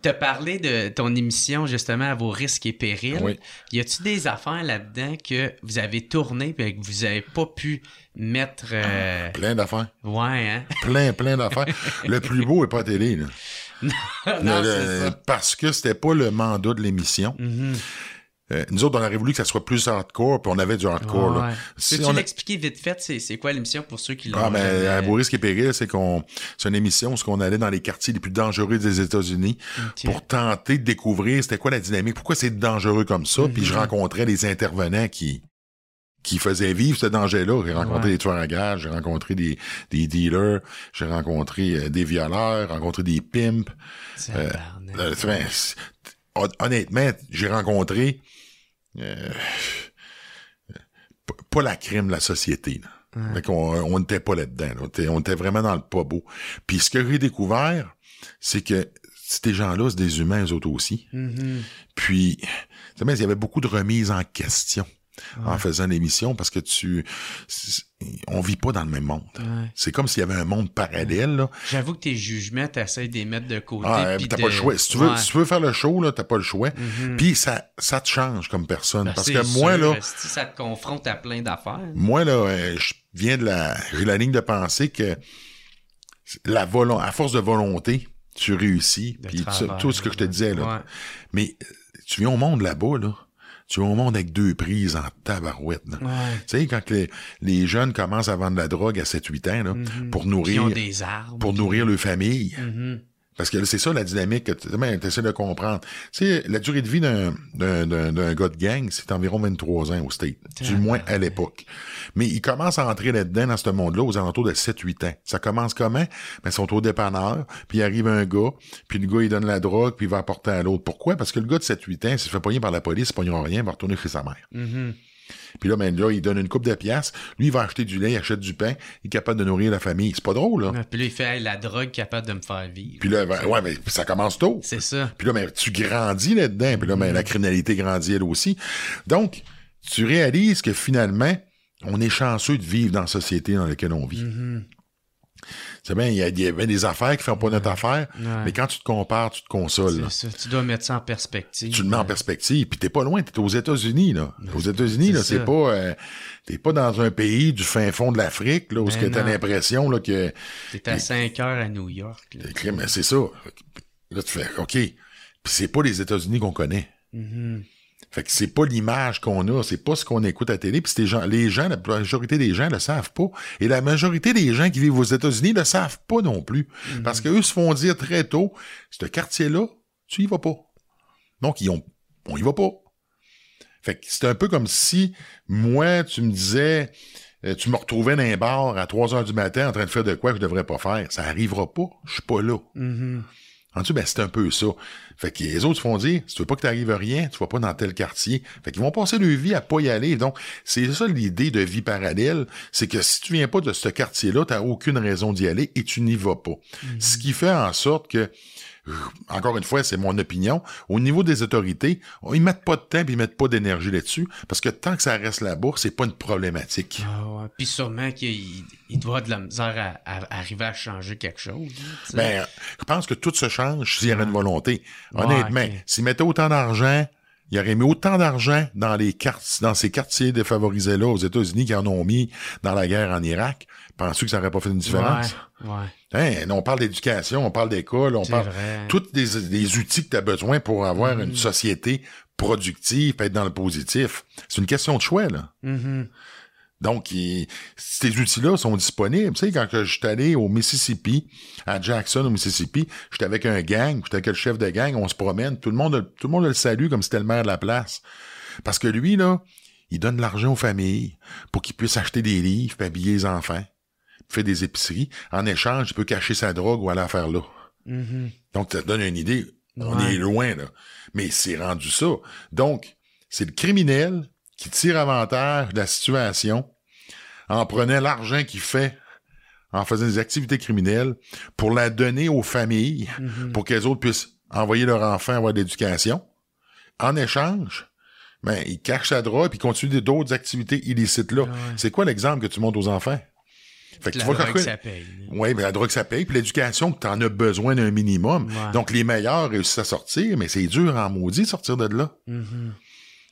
tu as parlé de ton émission justement à vos risques et périls. Oui. Y a-tu des affaires là-dedans que vous avez tourné et que vous avez pas pu mettre euh, Plein d'affaires. Ouais, hein? Plein, plein d'affaires. le plus beau est pas télé, là. non, ça. Parce que c'était pas le mandat de l'émission. Mm-hmm. Euh, nous autres, on aurait voulu que ça soit plus hardcore, puis on avait du hardcore. là. Si Peux-tu l'expliquer vite fait, c'est quoi l'émission pour ceux qui l'ont Ah, ben, à Boris et Péril, c'est qu'on, c'est une émission où on allait dans les quartiers les plus dangereux des États-Unis pour tenter de découvrir c'était quoi la dynamique, pourquoi c'est dangereux comme ça, puis je mhm. rencontrais des intervenants qui, qui faisaient vivre ce danger-là. J'ai rencontré des tueurs à gages, j'ai rencontré des, des dealers, j'ai rencontré euh, des violeurs, rencontré des pimps. Euh, euh, honnêtement, j'ai rencontré euh, pas la crème de la société. on n'était pas là-dedans. On était vraiment dans le pas beau. Puis ce que j'ai découvert, c'est que ces gens-là, c'est des humains, eux autres aussi. Mm-hmm. Puis, il y avait beaucoup de remises en question en faisant l'émission parce que tu on vit pas dans le même monde. C'est comme s'il y avait un monde parallèle. J'avoue que tes jugements, t'essayes de les mettre de côté. Ah, t'as pas le choix. Si tu, veux, si tu veux faire le show, là, t'as pas le choix. Mm-hmm. Puis ça, ça te change comme personne. Ben, parce que moi, là. Ça te confronte à plein d'affaires. Moi, là, euh, je viens de la. J'ai la ligne de pensée que la à force de volonté, tu réussis. Puis tout, ce que je te disais, là. Mais tu viens au monde là-bas, là tu vas au monde avec deux prises en tabarouette. Tu sais, quand les, jeunes commencent à vendre la drogue à 7-8 ans, là, mm-hmm. pour nourrir, des pour nourrir leur famille. Mm-hmm. Parce que c'est ça la dynamique que tu essaies de comprendre. Tu sais, la durée de vie d'un, d'un, d'un, gars de gang, c'est environ 23 ans au State. Du moins à l'époque. Mais il commence à entrer là-dedans, dans ce monde-là, aux alentours de 7-8 ans. Ça commence comment? Ben, ils sont au dépanneur, puis il arrive un gars, puis le gars, il donne la drogue, puis il va apporter à l'autre. Pourquoi? Parce que le gars de 7-8 ans, s'il se fait pogner par la police, il pognera rien, il va retourner chez sa mère. Mm-hmm. Puis là, ben là, il donne une coupe de pièces. Lui, il va acheter du lait, il achète du pain. Il est capable de nourrir la famille. C'est pas drôle, là. puis là, il fait la drogue capable de me faire vivre. Puis là, ben, ouais, mais ça commence tôt. C'est ça. Puis là, ben, tu grandis là-dedans. Puis là, ben, la mm-hmm. criminalité grandit elle aussi. Donc, tu réalises que finalement, on est chanceux de vivre dans la société dans laquelle on vit. Mm-hmm. C'est bien, il y, y avait des affaires qui font pas notre affaire, mais quand tu te compares, tu te consoles. ça. Tu dois mettre ça en perspective. Tu le mets en perspective, puis t'es pas loin, t'es aux États-Unis, là. Aux États-Unis, là, c'est pas... euh, t'es pas dans un pays du fin fond de l'Afrique, là, où ce Ben que t'as l'impression, là, que... T'es à 5 heures à New York. là. Mais c'est ça. Là, tu fais, OK. Puis c'est pas les États-Unis qu'on connaît. Mhm. Fait que c'est pas l'image qu'on a, c'est pas ce qu'on écoute à la télé. Puis gens, les gens, la majorité des gens le savent pas. Et la majorité des gens qui vivent aux États-Unis le savent pas non plus. Parce qu'eux se font dire très tôt, ce quartier-là, tu y vas pas. Donc, ils ont, on y va pas. Fait que c'est un peu comme si, moi, tu me disais, euh, tu me retrouvais dans un bar à 3 heures du matin en train de faire de quoi que je devrais pas faire. Ça arrivera pas. Je suis pas là. Mhm. Tout, ben, c'est un peu ça. Fait que les autres font dire, si tu veux pas que t'arrives à rien, tu vas pas dans tel quartier. Fait qu'ils vont passer leur vie à pas y aller. Donc, c'est ça l'idée de vie parallèle. C'est que si tu viens pas de ce quartier-là, t'as aucune raison d'y aller et tu n'y vas pas. Ce qui fait en sorte que, encore une fois, c'est mon opinion, au niveau des autorités, ils mettent pas de temps ils mettent pas d'énergie là-dessus, parce que tant que ça reste là-bas, c'est pas une problématique. Ah ouais. Puis sûrement qu'il il doit avoir de la misère à, à- arriver à changer quelque chose. sais. Ben, je pense que tout se change s'il y avait une volonté. Honnêtement, s'ils mettaient autant d'argent, il aurait mis autant d'argent dans les quartiers, dans ces quartiers défavorisés-là aux États-Unis qu'ils en ont mis dans la guerre en Irak. Penses-tu que ça n'aurait pas fait une différence? Ouais, ouais. Hein, on parle d'éducation, on parle d'école, on parle tous des, des outils que tu as besoin pour avoir une société productive, et être dans le positif. C'est une question de choix, là. Mhm. Donc, il- ces outils-là sont disponibles. Tu sais, quand que j'étais allé au Mississippi, à Jackson, au Mississippi, j'étais avec un gang, j'étais avec le chef de gang, on se promène, tout le monde, tout le monde le salue comme si c'était le maire de la place. Parce que lui, là, il donne de l'argent aux familles pour qu'ils puissent acheter des livres, habiller les enfants, faire des épiceries. En échange, il peut cacher sa drogue ou aller faire là. Mhm. Donc, ça te donne une idée. On est loin, là. Mais c'est rendu ça. Donc, c'est le criminel qui tire avantage de la situation en prenant l'argent qu'il fait en faisant des activités criminelles pour la donner aux familles Mhm. pour qu'elles autres puissent envoyer leurs enfants avoir de l'éducation. En échange, ben, il cache sa drogue puis il continue d'autres activités illicites là. Ouais. C'est quoi l'exemple que tu montres aux enfants? Fait que La tu vas drogue, ça paye. oui, mais la drogue, ça paye. Puis l'éducation, tu en as besoin d'un minimum. Ouais. Donc, les meilleurs réussissent à sortir, mais c'est dur en maudit de sortir de là. Mhm.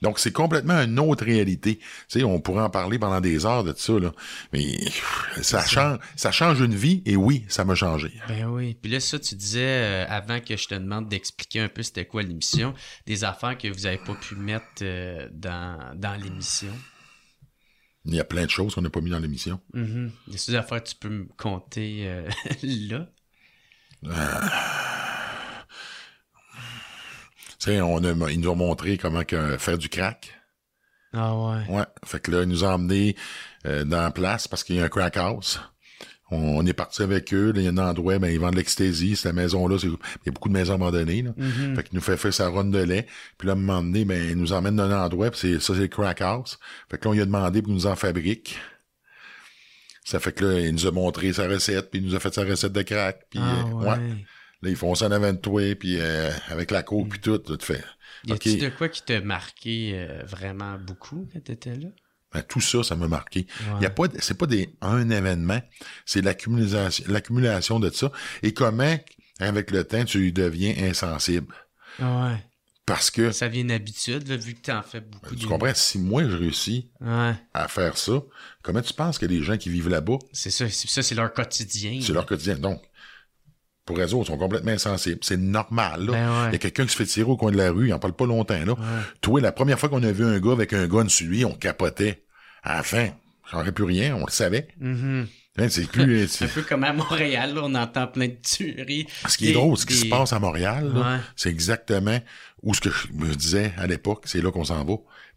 Donc, c'est complètement une autre réalité. Tu sais, on pourrait en parler pendant des heures de ça, là. Mais ça change, ça change une vie, et oui, ça m'a changé. Ben oui. Puis là, ça, tu disais, euh, avant que je te demande d'expliquer un peu c'était quoi l'émission, des affaires que vous avez pas pu mettre euh, dans, dans l'émission. Il y a plein de choses qu'on n'a pas mis dans l'émission. Mhm. Des affaires que tu peux me compter euh, là. Tu sais, on a, ils nous ont montré comment que faire du crack. Ah ouais. Ouais. Fait que là, ils nous ont emmenés euh, dans la place parce qu'il y a un crack house. On, on est parti avec eux. Là, il y a un endroit, ben, ils vendent de l'ecstasy. Cette maison-là, c'est- il y a beaucoup de maisons abandonnées. Là. Mhm. Fait qu'il nous fait faire sa ronde de lait. Puis là, à un moment donné, ben, il nous emmène dans un endroit, puis c'est, ça, c'est le crack house. Fait que là, on lui a demandé pour nous en fabrique. Ça fait que là, il nous a montré sa recette, puis il nous a fait sa recette de crack. Puis, Ah euh, ouais. Là, ils font ça en avant de toi, puis euh, avec la coke, puis tout, tout fait. Y a-tu de quoi qui t'a marqué euh, vraiment beaucoup quand t'étais là? Ben, tout ça, ça m'a marqué. Ouais. Il y a pas, de- c'est pas des, un événement, c'est l'accumulation, l'accumulation de ça. Et comment, avec le temps, tu deviens insensible? Ouais. Parce que, Ça vient d'habitude, vu que t'en fais beaucoup. tu d'une- comprends, si moi je réussis Ouais. à faire ça, comment tu penses que les gens qui vivent là-bas, C'est ça, c'est, ça, c'est leur quotidien. c'est leur quotidien. Donc, pour eux autres, ils sont complètement insensibles. C'est normal, là. Ben ouais. Il y a quelqu'un qui se fait tirer au coin de la rue, il en parle pas longtemps, là. Ouais. Toi, la première fois qu'on a vu un gars avec un gun sur lui, on capotait. À la fin, j'aurais plus rien, on le savait. Mhm. Hein, c'est plus, Un peu comme à Montréal, là, on entend plein de tueries. Ce qui est drôle, ce qui des- se passe à Montréal, Ouais. c'est exactement où ce que je me disais à l'époque, c'est là qu'on s'en va.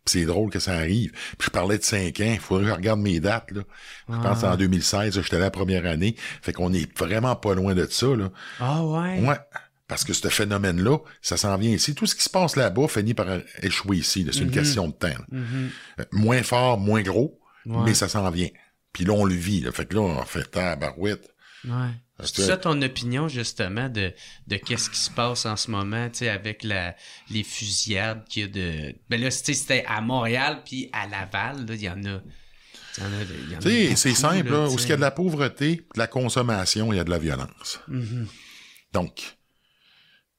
C'est drôle que ça arrive. Puis je parlais de cinq ans, il faudrait que je regarde mes dates. Là. Je pense Ah. en 2016, là, j'étais la première année. Fait qu'on est vraiment pas loin de ça. Là. Ah ouais? Ouais. Parce que ce phénomène-là, ça s'en vient ici. Tout ce qui se passe là-bas finit par échouer ici. C'est une question de temps. Mhm. Euh, Moins fort, moins gros, Ouais. mais ça s'en vient. Puis là, on le vit. Là. Fait que là, on fait tabarouette. Ouais. C'est ça ton opinion, justement, de, de qu'est-ce qui se passe en ce moment, tu sais, avec la, les fusillades qu'il y a de... Ben là, c'était à Montréal, puis à Laval, il y en a... Tu sais, c'est simple, là, Où il y a de la pauvreté, de la consommation, il y a de la violence. Mhm. Donc,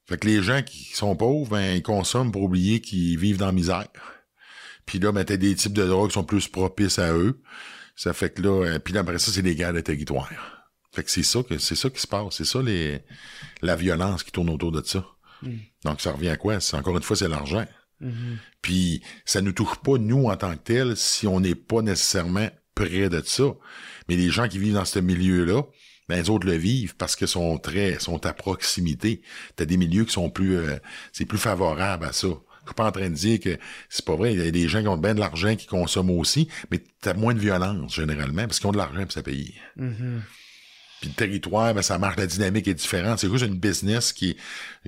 fait que les gens qui sont pauvres, ben, ils consomment pour oublier qu'ils vivent dans la misère. Puis là, ben, t'as des types de drogues qui sont plus propices à eux. Ça fait que là, euh, puis après ça, c'est des guerres de territoire. Fait que c'est ça que c'est ça qui se passe. C'est ça les la violence qui tourne autour de ça. Donc, ça revient à quoi? C'est encore une fois, c'est l'argent. Mhm. Puis ça nous touche pas, nous, en tant que tels, si on n'est pas nécessairement près de ça. Mais les gens qui vivent dans ce milieu-là, ben, les autres le vivent parce que sont très, sont à proximité. T'as des milieux qui sont plus, euh, c'est plus favorable à ça. Je suis pas en train de dire que c'est pas vrai. Il y a des gens qui ont bien de l'argent qui consomment aussi, mais t'as moins de violence, généralement, parce qu'ils ont de l'argent pour ça payer. Mhm. Puis le territoire, ben, ça marche, la dynamique est différente. C'est juste une business qui,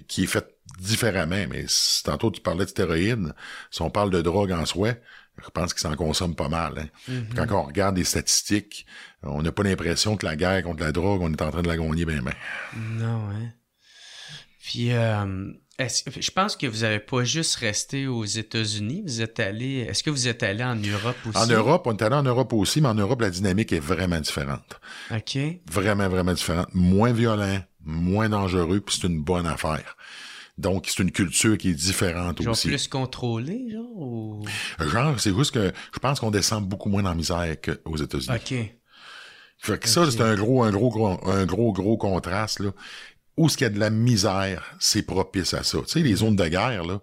qui est faite différemment. Mais si- tantôt, tu parlais de stéroïdes. Si on parle de drogue en soi, je pense qu'ils s'en consomment pas mal. hein. Puis Quand on regarde les statistiques, on n'a pas l'impression que la guerre contre la drogue, on est en train de la gagner bien, bien. Non, hein. Puis, euh, je pense que vous avez pas juste resté aux États-Unis, vous êtes allé. Est-ce que vous êtes allé en Europe aussi? En Europe, on est allé en Europe aussi, mais en Europe, la dynamique est vraiment différente. OK. Vraiment, vraiment différente. Moins violent, moins dangereux, puis c'est une bonne affaire. Donc, c'est une culture qui est différente Genre aussi. plus contrôlé, genre? Ou... Genre, c'est juste que je pense qu'on descend beaucoup moins dans la misère qu'aux États-Unis. OK. Fait que ça, c'est un gros, un gros, gros, un gros, gros contraste, là. Où ce qu'il y a de la misère, c'est propice à ça. Tu sais, les zones de guerre, là,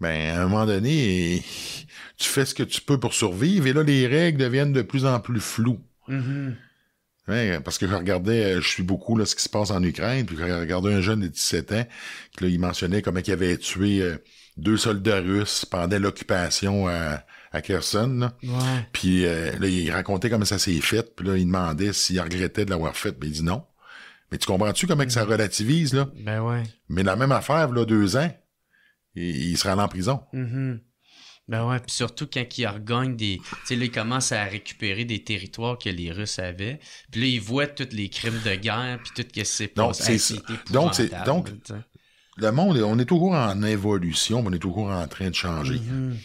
ben, à un moment donné, tu fais ce que tu peux pour survivre, et là, les règles deviennent de plus en plus floues. Mhm. Ouais, parce que je regardais, euh, je suis beaucoup là, ce qui se passe en Ukraine, puis j'ai regardé un jeune de 17 ans, qui là, il mentionnait comment il avait tué euh, deux soldats russes pendant l'occupation à, à Kherson, là. Ouais. Puis euh, là, il racontait comment ça s'est fait, puis là, il demandait s'il regrettait de l'avoir fait, puis il dit non. Mais tu comprends-tu comment que ça relativise, là? Ben ouais. Mais la même affaire, là, deux ans, il, il sera allé en prison. Mhm. Ben ouais, puis surtout quand ils regagnent des... Tu sais, là, ils commencent à récupérer des territoires que les Russes avaient. Puis là, ils voient tous les crimes de guerre, puis tout ce qui s'est Donc, passé. Donc, c'est- donc. Le monde, on est toujours en évolution, mais on est toujours en train de changer. Mhm.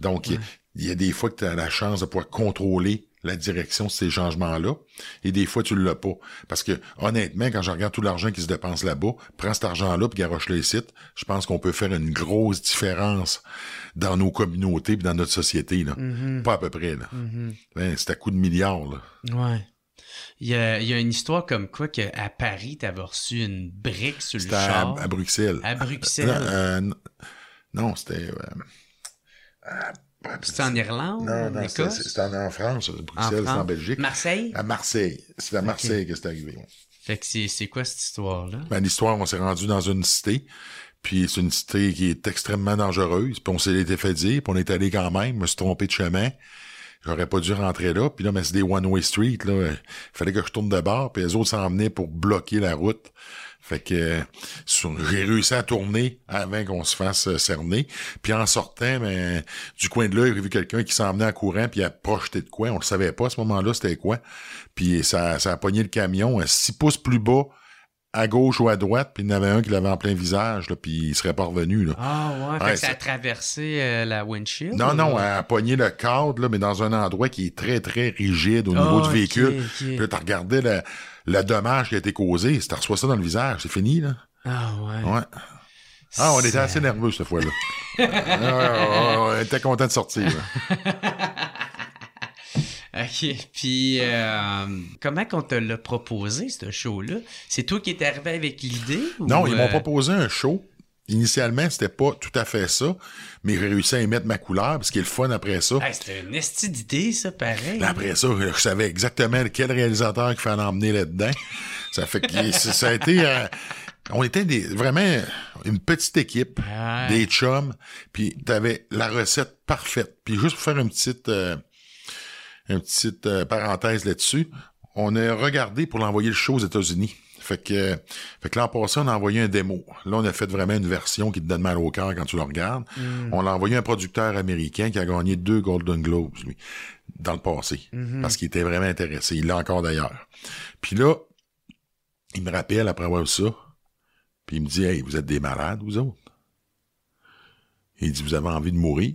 Donc, il- il y a des fois que tu as la chance de pouvoir contrôler la direction de ces changements-là, et des fois, tu l'as pas. Parce que, honnêtement, quand je regarde tout l'argent qui se dépense là-bas, prends cet argent-là puis garoche-le ici, je pense qu'on peut faire une grosse différence dans nos communautés puis dans notre société, là. Mhm. Pas à peu près, là. Mhm. Hein, c'est à coup de milliards, là. Ouais. Il y, a, il y a une histoire comme quoi qu'à Paris, t'avais reçu une brique sur le à, char. à Bruxelles. À Bruxelles. Non, euh, non, c'était... euh, C'était en Irlande, Non, non, c'était en, France. Bruxelles, c'était en? Belgique. Marseille? À Marseille. C'est à Marseille que c'est arrivé. Fait que c'est, c'est quoi cette histoire-là? Ben, l'histoire, on s'est rendu dans une cité, puis c'est une cité qui est extrêmement dangereuse, puis on s'est été fait dire, puis on est allé quand même, je me suis trompé de chemin. J'aurais pas dû rentrer là, puis là, mais c'est des one-way street, là. Il fallait que je tourne de bord, puis les autres s'en venaient pour bloquer la route. Fait que euh, j'ai réussi à tourner avant qu'on se fasse euh, cerner. Puis en sortant, ben, du coin de l'œil, j'ai vu quelqu'un qui s'en venait en courant, puis il a projeté de quoi. On le savait pas à ce moment-là, c'était quoi. Puis ça, ça a pogné le camion à six pouces plus bas, à gauche ou à droite, puis il y en avait un qui l'avait en plein visage, là, puis il serait pas revenu. Là. Ah ouais, fait Ouais, que ça a traversé euh, la windshield? Non, ou- non, elle a pogné le cadre, là, mais dans un endroit qui est très, très rigide au niveau Ah, du véhicule. Puis là, t'as regardé le, le dommage qui a été causé, si t'as reçu ça dans le visage, c'est fini, là. Ah ouais. Ouais. Ah, on était assez nerveux cette fois-là. Ah, ouais, ouais, on était content de sortir. OK. Puis, euh, comment qu'on te l'a proposé, ce show-là? C'est toi qui es arrivé avec l'idée? ou, Non, ils m'ont euh, proposé un show. Initialement, c'était pas tout à fait ça, mais j'ai réussi à y mettre ma couleur, parce qu'il est le fun après ça. hey, c'était une esti d'idée, ça, pareil. Après ça, je savais exactement quel réalisateur qu'il fallait emmener là-dedans. Ça fait que ça ça a été... euh, on était des, vraiment une petite équipe, Ouais. des chums, puis t'avais la recette parfaite. Puis juste pour faire une petite, euh, une petite euh, parenthèse là-dessus, on a regardé pour l'envoyer le show aux États-Unis. Fait que, fait que l'an passé, on a envoyé un démo. Là, on a fait vraiment une version qui te donne mal au cœur quand tu le regardes. On l'a envoyé à un producteur américain qui a gagné deux Golden Globes, lui, dans le passé. Parce qu'il était vraiment intéressé. Il l'a encore d'ailleurs. Puis là, il me rappelle après avoir vu ça. Puis il me dit, hey, vous êtes des malades, vous autres? Il dit, vous avez envie de mourir?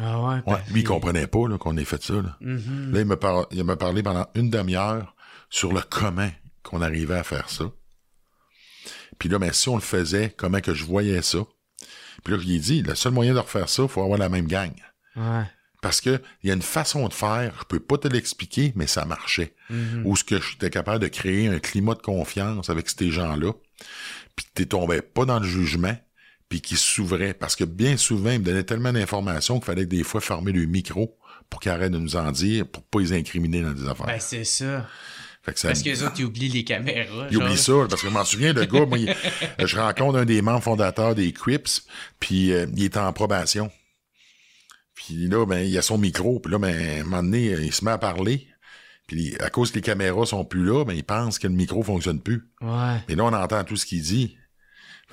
Ah ouais. Ouais, lui, il comprenait pas qu'on ait fait ça. Là, Mhm. Là, il m'a par- il m'a parlé pendant une demi-heure sur le comment qu'on arrivait à faire ça. Puis là, ben, si on le faisait, comment que je voyais ça? Puis là, je lui ai dit, le seul moyen de refaire ça, faut avoir la même gang. Ouais. Parce que il y a une façon de faire, je peux pas te l'expliquer, mais ça marchait. Où ce que j'étais capable de créer un climat de confiance avec ces gens-là, puis t'es tombé pas dans le jugement, puis qui s'ouvrait. Parce que bien souvent, ils me donnaient tellement d'informations qu'il fallait que des fois fermer le micro pour qu'ils arrêtent de nous en dire, pour pas les incriminer dans des affaires. Ben, c'est ça. Fait que ça Parce que les autres, ils oublient les caméras. il genre. oublie ça, parce que je m'en souviens, le gars, moi, il- euh, je rencontre un des membres fondateurs des Crips, puis euh, il est en probation. Puis là, ben, il a son micro, puis là, ben, à un moment donné, il se met à parler. Puis à cause que les caméras sont plus là, ben, il pense que le micro fonctionne plus. Ouais. Et là, on entend tout ce qu'il dit.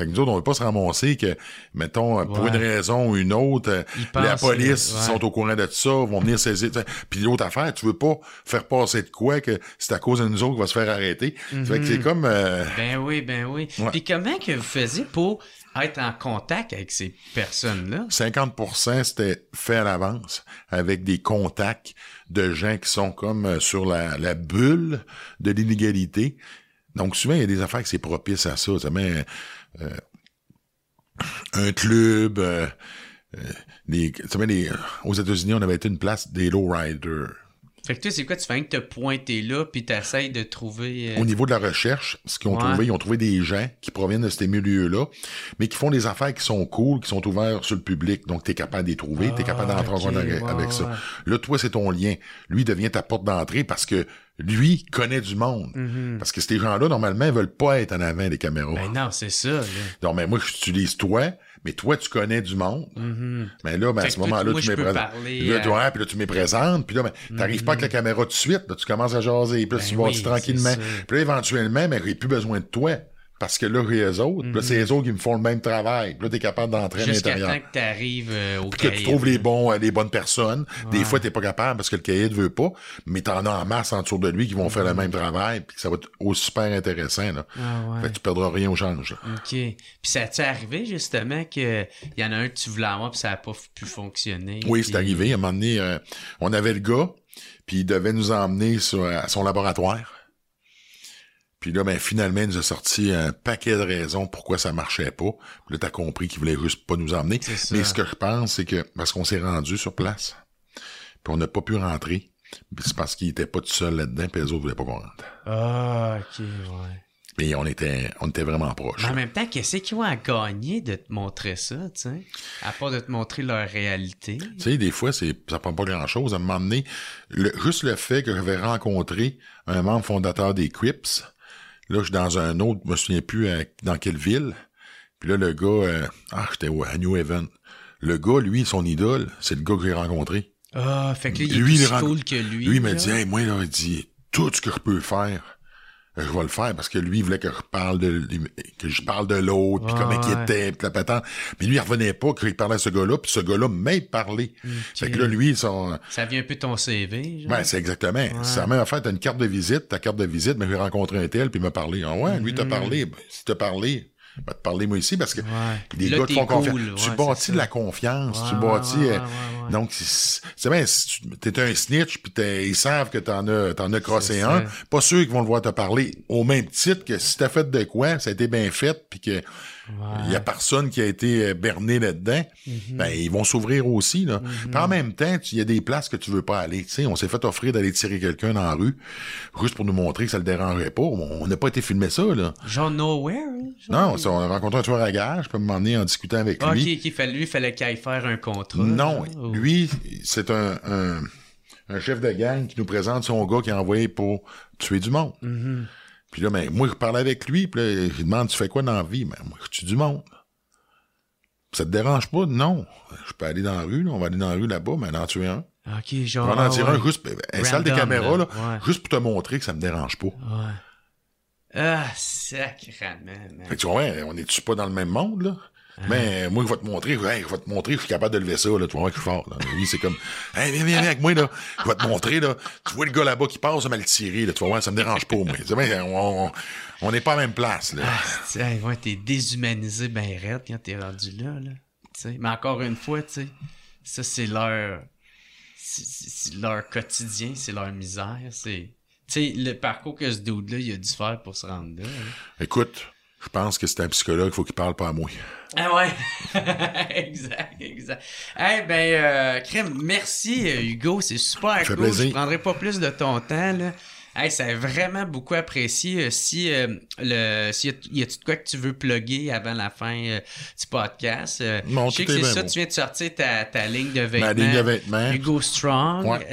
Fait que nous autres, on veut pas se ramasser que, mettons, pour Ouais. une raison ou une autre, euh, Ils la police euh, ouais. sont au courant de ça, vont venir saisir. t'sais. Puis l'autre affaire, tu veux pas faire passer de quoi que c'est à cause de nous autres qu'il va se faire arrêter. Fait que c'est Mhm. comme... euh, Ben oui, ben oui. Ouais. Puis comment que vous faisiez pour être en contact avec ces personnes-là? 50% c'était fait à l'avance avec des contacts de gens qui sont comme euh, sur la, la bulle de l'inégalité. Donc souvent, il y a des affaires qui c'est propice à ça. Euh, un club, euh, euh, des, aux États-Unis, on avait été une place des lowriders. Fait que toi, c'est quoi? Tu fais que te pointer là, puis t'essayes de trouver... euh, Au niveau de la recherche, ce qu'ils ont Ouais. trouvé, ils ont trouvé des gens qui proviennent de ces milieux-là, mais qui font des affaires qui sont cool, qui sont ouverts sur le public. Donc, tu es capable d'y trouver, tu es capable d'entrer en ok, contact avec, ouais, ça. Là, toi, c'est ton lien. Lui devient ta porte d'entrée parce que lui connaît du monde. Mhm. Parce que ces gens-là, normalement, ils veulent pas être en avant des caméras. Ben non, c'est ça, là. Donc, mais moi, j'utilise toi, mais toi, tu connais du monde. Mhm. Mais là, ben, à ce moment-là, tu je me peux présentes. Là, euh, puis là, tu me présentes, puis là, ben, t'arrives pas avec la caméra tout de suite, là, tu commences à jaser, puis là, Ben tu vas oui, tu tranquillement. Puis là, éventuellement, mais j'ai plus besoin de toi. Parce que là, j'ai les autres, là, c'est les autres qui me font le même travail. Là, t'es capable d'entrer à Mhm. Jusqu'à l'intérieur. temps que t'arrives euh, au Puis que tu trouves les bons, euh, les bonnes personnes. Des fois, t'es pas capable parce que le cahier ne veut pas, mais t'en as en masse dessous de lui qui vont faire le même travail, puis ça va être aussi super intéressant, là. Ah ouais. Fait que tu perdras rien au change, là. OK. Puis ça t'est arrivé, justement, qu'il y en a un que tu voulais avoir, puis ça n'a pas pu fonctionner. Oui, puis- c'est arrivé. À un moment donné, euh, on avait le gars, puis il devait nous emmener sur, à son laboratoire. Puis là, ben, finalement, il nous a sorti un paquet de raisons pourquoi ça marchait pas. Puis là, t'as compris qu'il voulait juste pas nous emmener. Mais ce que je pense, c'est que, parce qu'on s'est rendu sur place, puis on n'a pas pu rentrer, puis c'est parce qu'il était pas tout seul là-dedans, puis les autres voulaient pas qu'on rentre. Ah, OK, ouais. Mais on était, on était vraiment proches. Mais en même temps, qu'est-ce qu'ils ont à gagner de te montrer ça, tu sais? À part de te montrer leur réalité. Tu sais, des fois, c'est, ça prend pas grand chose. À un moment donné, le, juste le fait que j'avais rencontré un membre fondateur des Crips, là, je suis dans un autre, je me souviens plus euh, dans quelle ville. Puis là, le gars, euh, ah, j'étais où, à New Haven. Le gars, lui, son idole, c'est le gars que j'ai rencontré. Ah, fait que là, il est Lui, plus cool que lui. Lui, il m'a là. dit, hey, moi, là, il dit, tout ce que je peux faire, je vais le faire parce que lui, il voulait que je parle de, que je parle de l'autre, puis Ouais, comment il ouais. était, puis la patente. Mais lui, il revenait pas qu'il parlait à ce gars-là, puis ce gars-là m'a parlé. Fait que là, lui, son, Ça vient un peu de ton CV, genre. ben, c'est exactement. C'est la même affaire. T'as une carte de visite, ta carte de visite, mais j'ai rencontré un tel, puis il m'a parlé. Ah ouais, lui, t'a parlé. Ben, si t'as parlé, va te parler moi ici, parce que. Ouais. des Là, gars te font confiance. cool, tu ouais, bâtis de la confiance, tu bâtis... euh. Donc, c'est bien, si tu- t'es un snitch, puis ils savent que t'en as, t'en as crossé un. ça. Pas sûr qu'ils vont le voir te parler au même titre que si t'as fait de quoi, ça a été bien fait, puis que il y a personne qui a été euh, berné là-dedans, Mm-hmm. ben ils vont s'ouvrir aussi là. Puis en même temps, tu- il y a des places que tu veux pas aller. Tu sais, on s'est fait offrir d'aller tirer quelqu'un dans la rue, juste pour nous montrer que ça le dérangerait pas. On n'a pas été filmé ça là. Genre nowhere, hein, genre? Non, ça, on a rencontré un tueur à gage, je peux m'emmener en discutant avec Ah, lui. ok, ok, fallait, lui, fallait qu'il aille faire un contrat. Non, genre, ou- lui, c'est un, un, un chef de gang qui nous présente son gars qui a envoyé pour tuer du monde. Mhm. Puis là, ben, moi, je parlais avec lui, puis là, je lui demande, tu fais quoi dans la vie? Ben, moi, je tue du monde. Ça te dérange pas? Non. Je peux aller dans la rue, là, on va aller dans la rue là-bas, mais en tuer un. Ok, genre. On va en ah, tirer ouais. un juste, ben, installe des Random, caméras, là, ouais. juste pour te montrer que ça me dérange pas. Ouais. Ah, sacrément, man. Fait que tu vois, ouais, on est-tu pas dans le même monde, là? Mais moi, je vais te montrer, hey, je vais te montrer, je suis capable de lever ça, là. Tu vas voir que je suis fort, là. Lui, c'est comme, hey, viens, viens, viens avec moi, là. Je vais te montrer, là. Tu vois le gars là-bas qui passe, ça m'a le tiré, là. Tu vas voir, ça me dérange pas, moi. Bien, on, on, on n'est pas à la même place, là. Ah, ouais, t'es déshumanisé ben raide quand t'es rendu là, là. Tu sais, mais encore une fois, tu sais, Ça, c'est leur. C'est leur quotidien, c'est leur misère. C'est. Tu sais, le parcours que ce dude-là, il a dû faire pour se rendre là. hein. Écoute, je pense que c'est un psychologue, il faut qu'il parle pas à moi. Ah ouais? exact, exact. Eh ben, euh, Crème, merci euh, Hugo, c'est super fait cool. plaisir. Je prendrai pas plus de ton temps là. Hey, c'est vraiment beaucoup apprécié. Euh, Si euh, le s'il y a-tu de quoi que tu veux plugger avant la fin euh, du podcast, euh, je sais que est c'est ça, beau. tu viens de sortir ta, ta ligne de vêtements. Ma ligne de vêtements. Hugo Strong. Ouais.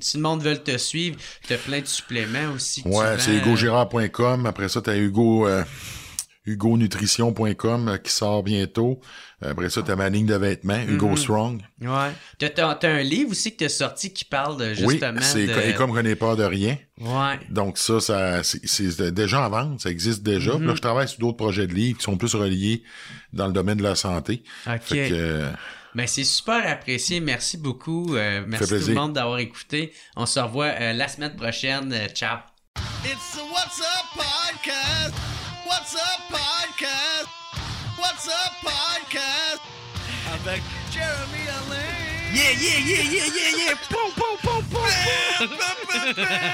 Si le monde veut te suivre, tu as plein de suppléments aussi. tu Ouais, c'est hugogérard.com. Après ça, t'as Hugo, euh, hugonutrition.com euh, qui sort bientôt. Après ça, t'as ma ligne de vêtements, Mm-hmm. Hugo Strong. Ouais. T'as, t'as un livre aussi que tu as sorti qui parle de, Oui, justement c'est de... et comme René pas de rien. Ouais. Donc ça, ça c'est, déjà en vente, ça existe déjà. Mm-hmm. Puis Là, je travaille sur d'autres projets de livres qui sont plus reliés dans le domaine de la santé. OK. Fait que, euh, Ben, c'est super apprécié. Merci beaucoup. Euh, merci tout le monde d'avoir écouté. On se revoit euh, la semaine prochaine. Euh, ciao. It's the What's Up Podcast. What's Up Podcast. What's Up Podcast. I Avec Jeremy Alain. Yeah, yeah, yeah, yeah, yeah, yeah. Poum, poum, poum, poum. Yeah,